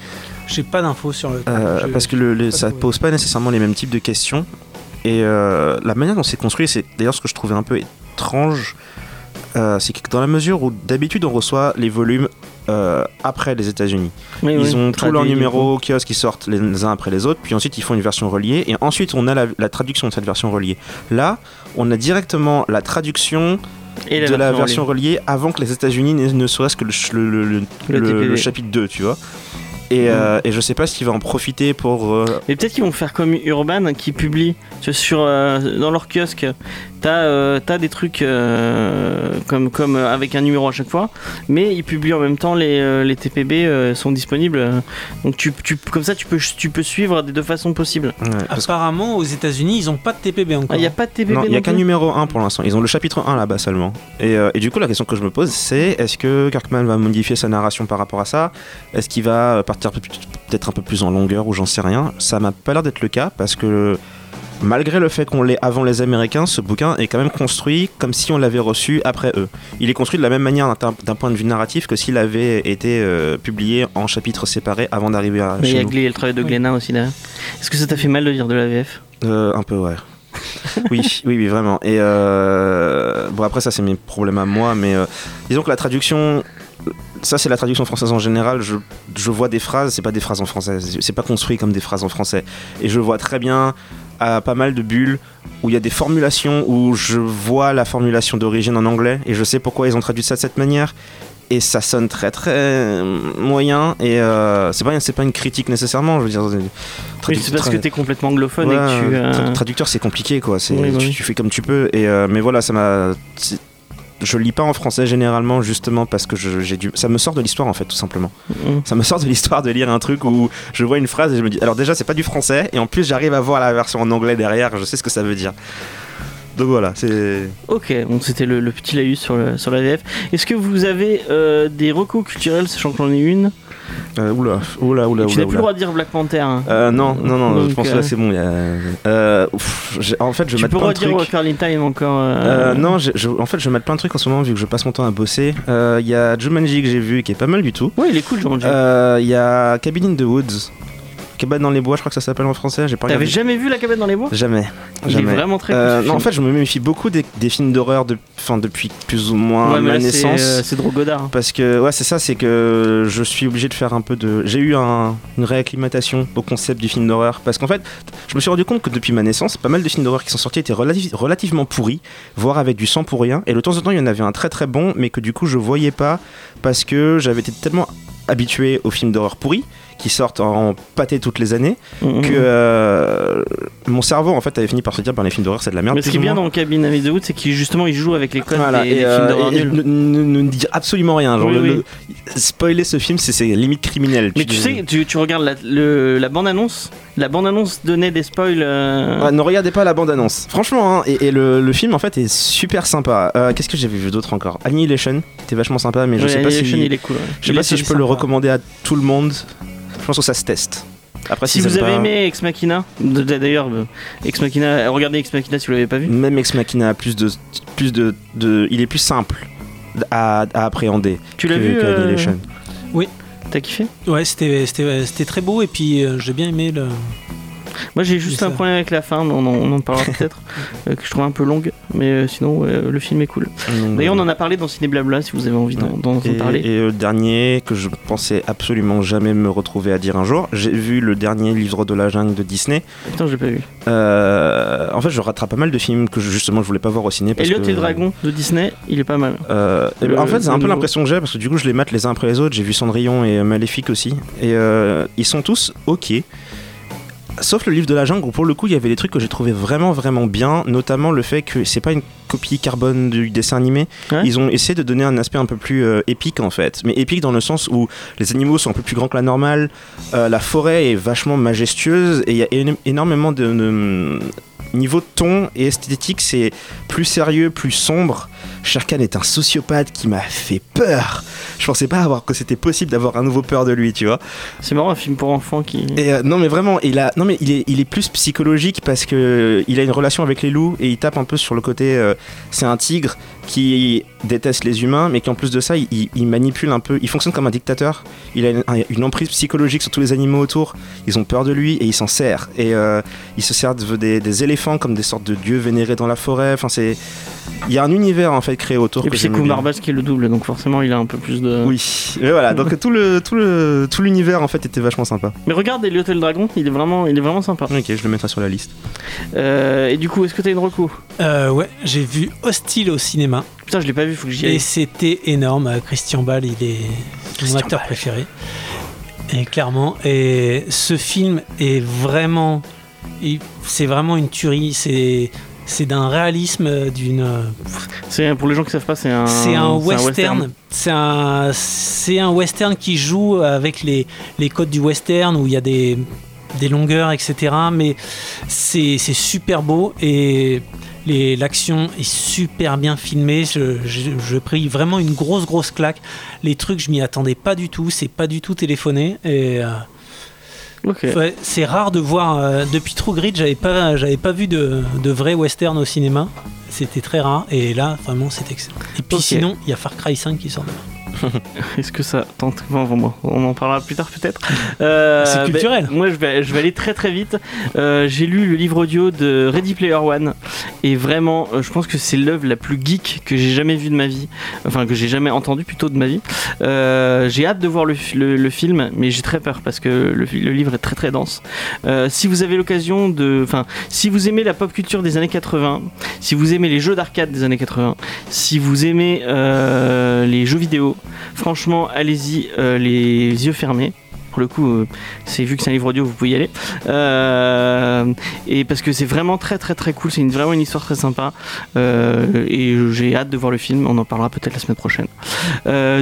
J'ai pas d'infos sur le. Euh, Parce que le- le- ça pose pas nécessairement les mêmes types de questions. Et euh, la manière dont c'est construit, c'est d'ailleurs ce que je trouvais un peu étrange. euh, c'est que dans la mesure où d'habitude on reçoit les volumes euh, après les États-Unis. oui, Ils oui, ont tous leurs numéros au kiosque qui sortent les uns après les autres, puis ensuite ils font une version reliée, et ensuite on a la, la traduction de cette version reliée. Là, on a directement la traduction Et de la version reliée avant que les États-Unis ne, ne serait-ce que le, chapitre 2, tu vois. Et, euh, et je sais pas s'il va en profiter pour. euh, Mais peut-être qu'ils vont faire comme Urban qui publie sur, euh, dans leur kiosque. T'as euh, t'as des trucs euh, comme, comme euh, avec un numéro à chaque fois, mais ils publient en même temps les, euh, les TPB euh, sont disponibles. donc tu, tu, comme ça, tu peux, tu peux suivre des deux façons possibles. ouais, parce que- Apparemment, aux États-Unis, ils ont pas de TPB encore. Ah, il n'y a pas de TPB Non, il n'y a qu'un numéro 1 pour l'instant. Ils ont le chapitre 1 là-bas seulement. Et, euh, et du coup, la question que je me pose, c'est est-ce que Kirkman va modifier sa narration par rapport à ça? Est-ce qu'il va partir partir peut-être un peu plus en longueur ou j'en sais rien? Ça m'a pas l'air d'être le cas parce que malgré le fait qu'on l'ait avant les Américains, ce bouquin est quand même construit comme si on l'avait reçu après eux. Il est construit de la même manière d'un point de vue narratif que s'il avait été euh, publié en chapitres séparés avant d'arriver à Mais il y a nous. Le travail de Glénat aussi derrière. Est-ce que ça t'a fait mal de lire de la VF Euh, un peu, ouais. oui, oui, oui, vraiment. Et euh, bon, après, ça, c'est mes problèmes à moi, mais euh, disons que la traduction. Ça, c'est la traduction française en général. Je, je vois des phrases, c'est pas des phrases en français. C'est pas construit comme des phrases en français. Et je vois très bien à pas mal de bulles où il y a des formulations où je vois la formulation d'origine en anglais et je sais pourquoi ils ont traduit ça de cette manière. Et ça sonne très très moyen et euh, c'est pas c'est pas une critique nécessairement. Je veux dire, Oui, c'est parce que t'es complètement anglophone et que tu. euh, tra- traducteur c'est compliqué quoi c'est Oui, tu, fais comme tu peux et euh, mais voilà ça m'a je lis pas en français généralement justement parce que j'ai dû ça me sort de l'histoire en fait tout simplement mm. ça me sort de l'histoire de lire un truc où je vois une phrase et je me dis alors déjà c'est pas du français et en plus j'arrive à voir la version en anglais derrière je sais ce que ça veut dire donc voilà c'est Ok, donc c'était le, le petit laïus sur, le- sur la VF. Est-ce que vous avez euh, des recos culturels, sachant que j'en ai une? Euh, oula oula oula Tu oula, n'as plus le oula. droit de dire Black Panther. hein. Euh, non non non Donc, je pense que euh, là c'est bon y a euh, ouf, en fait je tu peux plein de redire trucs in Time encore. euh, Euh, non, je- je- en fait, je mets plein de trucs en ce moment vu que je passe mon temps à bosser. Euh, Il y a Jumanji que j'ai vu qui est pas mal du tout. Ouais, il est cool, Euh, Il y a Cabin in the Woods, Cabane dans les bois, je crois que ça s'appelle en français. J'ai pas T'avais jamais vu la cabane dans les bois? Jamais. Il est vraiment très Euh, cool, non, en fait, je me méfie beaucoup des, des films d'horreur de, depuis plus ou moins Ouais, ma là, c'est, naissance. euh, c'est Drew Goddard. Parce que, ouais, c'est ça, c'est que je suis obligé de faire un peu de. J'ai eu un- une réacclimatation au concept du film d'horreur. Parce qu'en fait, je me suis rendu compte que depuis ma naissance, pas mal de films d'horreur qui sont sortis étaient relati- relativement pourris, voire avec du sang pour rien. Et de temps en temps, il y en avait un très très bon, mais que du coup, je voyais pas parce que j'avais été tellement habitué aux films d'horreur pourris qui sortent en pâté toutes les années Mhm. que euh, mon cerveau en fait avait fini par se dire ben, les films d'horreur c'est de la merde Mais ce qui est bien dans Cabin avec The Wood, c'est qu'il justement il joue avec les codes Voilà, des, et, des euh, films d'horreur et nuls. ne, ne- dit absolument rien. Genre, Oui, le- oui. le- spoiler ce film, c'est limite criminel. Mais tu sais, tu, tu regardes la, le- la bande-annonce, la bande-annonce donnait des spoils. euh, Ouais, ne regardez pas la bande-annonce. Franchement, hein, et, et le, le film en fait est super sympa. Euh, Qu'est-ce que j'avais vu d'autre encore? Annihilation, c'était vachement sympa, mais je ouais, sais pas si, il est cool. ouais. je sais Il pas si je peux sympa. le recommander à tout le monde. Je pense que ça se teste. Après, Si vous avez pas- aimé Ex Machina, d'ailleurs, euh, Ex Machina, euh, regardez Ex Machina si vous l'avez pas vu. même Ex Machina a plus de, plus de, de- il est plus simple à, à appréhender Tu l'as vu que euh, Annihilation. T'as kiffé? Ouais, c'était c'était- c'était très beau et puis euh, j'ai bien aimé le. Moi j'ai juste un problème avec la fin, on en, on en parlera peut-être, euh, que je trouve un peu longue, mais euh, sinon ouais, le film est cool. D'ailleurs on en a parlé dans Ciné Blabla si vous avez envie d'en parler. et le dernier que je pensais absolument jamais me retrouver à dire un jour, j'ai vu le dernier livre de la jungle de Disney. Putain je l'ai pas vu. Euh, en fait, je rattrape pas mal de films que je- justement je voulais pas voir au ciné. Parce Elliot que, et le dragon de Disney, il est pas mal. Euh, et ben, en fait, c'est un peu l'impression que j'ai parce que du coup, je les mate les uns après les autres. J'ai vu Cendrillon et Maléfique aussi, et euh, ils sont tous ok. Sauf le livre de la jungle où pour le coup il y avait des trucs que j'ai trouvé vraiment vraiment bien, notamment le fait que c'est pas une copie carbone du dessin animé. Ouais. Ils ont essayé de donner un aspect un peu plus euh, épique en fait, mais épique dans le sens où les animaux sont un peu plus grands que la normale, euh, la forêt est vachement majestueuse et il y a éno- énormément de, de- niveau ton et esthétique, c'est plus sérieux, plus sombre. Sherkan est un sociopathe qui m'a fait peur. Je pensais pas avoir que c'était possible d'avoir un nouveau peur de lui, tu vois. C'est marrant un film pour enfants qui... Et euh, non mais vraiment, il a, non mais il est, il est plus psychologique parce que euh, il a une relation avec les loups et il tape un peu sur le côté. euh, c'est un tigre qui déteste les humains, mais qui en plus de ça, il, manipule un peu. Il fonctionne comme un dictateur. Il a une, un- une emprise psychologique sur tous les animaux autour. Ils ont peur de lui et il s'en sert. Et euh, il se sert de- des, des éléphants comme des sortes de dieux vénérés dans la forêt. Enfin c'est, il y a un univers en fait créé autour. Et que puis c'est. Barbas qui est le double, donc forcément il a un peu plus de... Oui, mais voilà. Donc tout le tout le tout l'univers en fait était vachement sympa. Mais regarde Elliot et le dragon, il est vraiment, il est vraiment sympa. Ok, je le mettrai sur la liste. Euh, et du coup, est-ce que t'as une reco? Euh, ouais, j'ai vu Hostile au cinéma Putain, je l'ai pas vu, faut que j'y et aille. c'était énorme. Euh, Christian Bale, il est mon Christian acteur Bale. préféré. Et clairement, et ce film est vraiment, c'est vraiment une tuerie. C'est c'est d'un réalisme, euh, d'une C'est pour les gens qui savent pas, c'est un. C'est un western. C'est un, c'est un western qui joue avec les, les codes du western où il y a des, des longueurs, etc. Mais c'est super beau et L'action est super bien filmée. Je, je, je pris vraiment une grosse, grosse claque. Les trucs, je m'y attendais pas du tout. C'est pas du tout téléphoné. Et. euh, Ouais, c'est rare de voir. euh, depuis True Grit, j'avais pas, j'avais pas vu de, de vrai western au cinéma. C'était très rare. Et là, vraiment, c'est excellent. Et puis sinon, il y a Far Cry 5 qui sort demain. Est-ce que ça tente Enfin, bon, On en parlera plus tard peut-être. Euh, C'est culturel. ben, moi, je vais, je vais aller très très vite. Euh, J'ai lu le livre audio de Ready Player One et vraiment, euh, je pense que c'est l'œuvre la plus geek que j'ai jamais vue de ma vie. Enfin, que j'ai jamais entendue plutôt de ma vie. Euh, j'ai hâte de voir le, fi- le- le film, mais j'ai très peur parce que le, livre est très très dense. Euh, si vous avez l'occasion de, enfin, si vous aimez la pop culture des années 80, si vous aimez les jeux d'arcade des années 80, si vous aimez euh, les jeux vidéo, franchement, allez-y euh, les yeux fermés. Pour le coup, euh, c'est vu que c'est un livre audio, vous pouvez y aller. Euh, et parce que c'est vraiment très très très cool, c'est une, vraiment une histoire très sympa. Euh, et j'ai hâte de voir le film, on en parlera peut-être la semaine prochaine.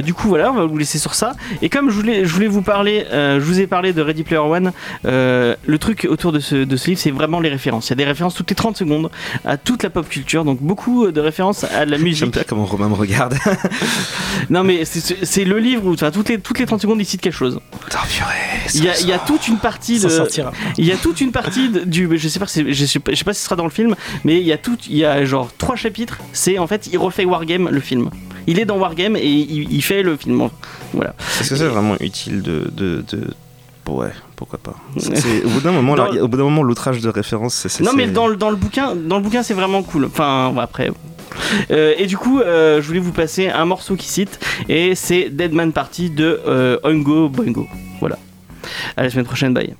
Du coup, voilà, on va vous laisser sur ça. Et comme je voulais, je voulais vous parler, je vous ai parlé de Ready Player One, le truc autour de ce, de ce livre, c'est vraiment les références. Il y a des références toutes les 30 secondes à toute la pop culture, donc beaucoup de références à de la musique. J'aime bien comment Romain me regarde. Non mais c'est le livre où toutes, les, toutes les 30 secondes il cite quelque chose. Il y a, il y a toute une partie de... Il y a toute une partie de- du... Je sais, pas, je, sais pas, je sais pas si ce sera dans le film, mais il y a tout... Il y a genre trois chapitres. C'est en fait, il refait Wargame, le film. Il est dans Wargame et il, il fait le film. Voilà. Est-ce que c'est vraiment utile de. de, de... Ouais, pourquoi pas. Au bout d'un moment, Dans- là, au bout d'un moment, l'outrage de référence, c'est. Non mais dans, le- dans le bouquin, dans le bouquin c'est vraiment cool. Enfin bon, après. Euh, et du coup, euh, je voulais vous passer un morceau qui cite et c'est Dead Man Party de euh, Oingo Boingo. Voilà. À la semaine prochaine, bye.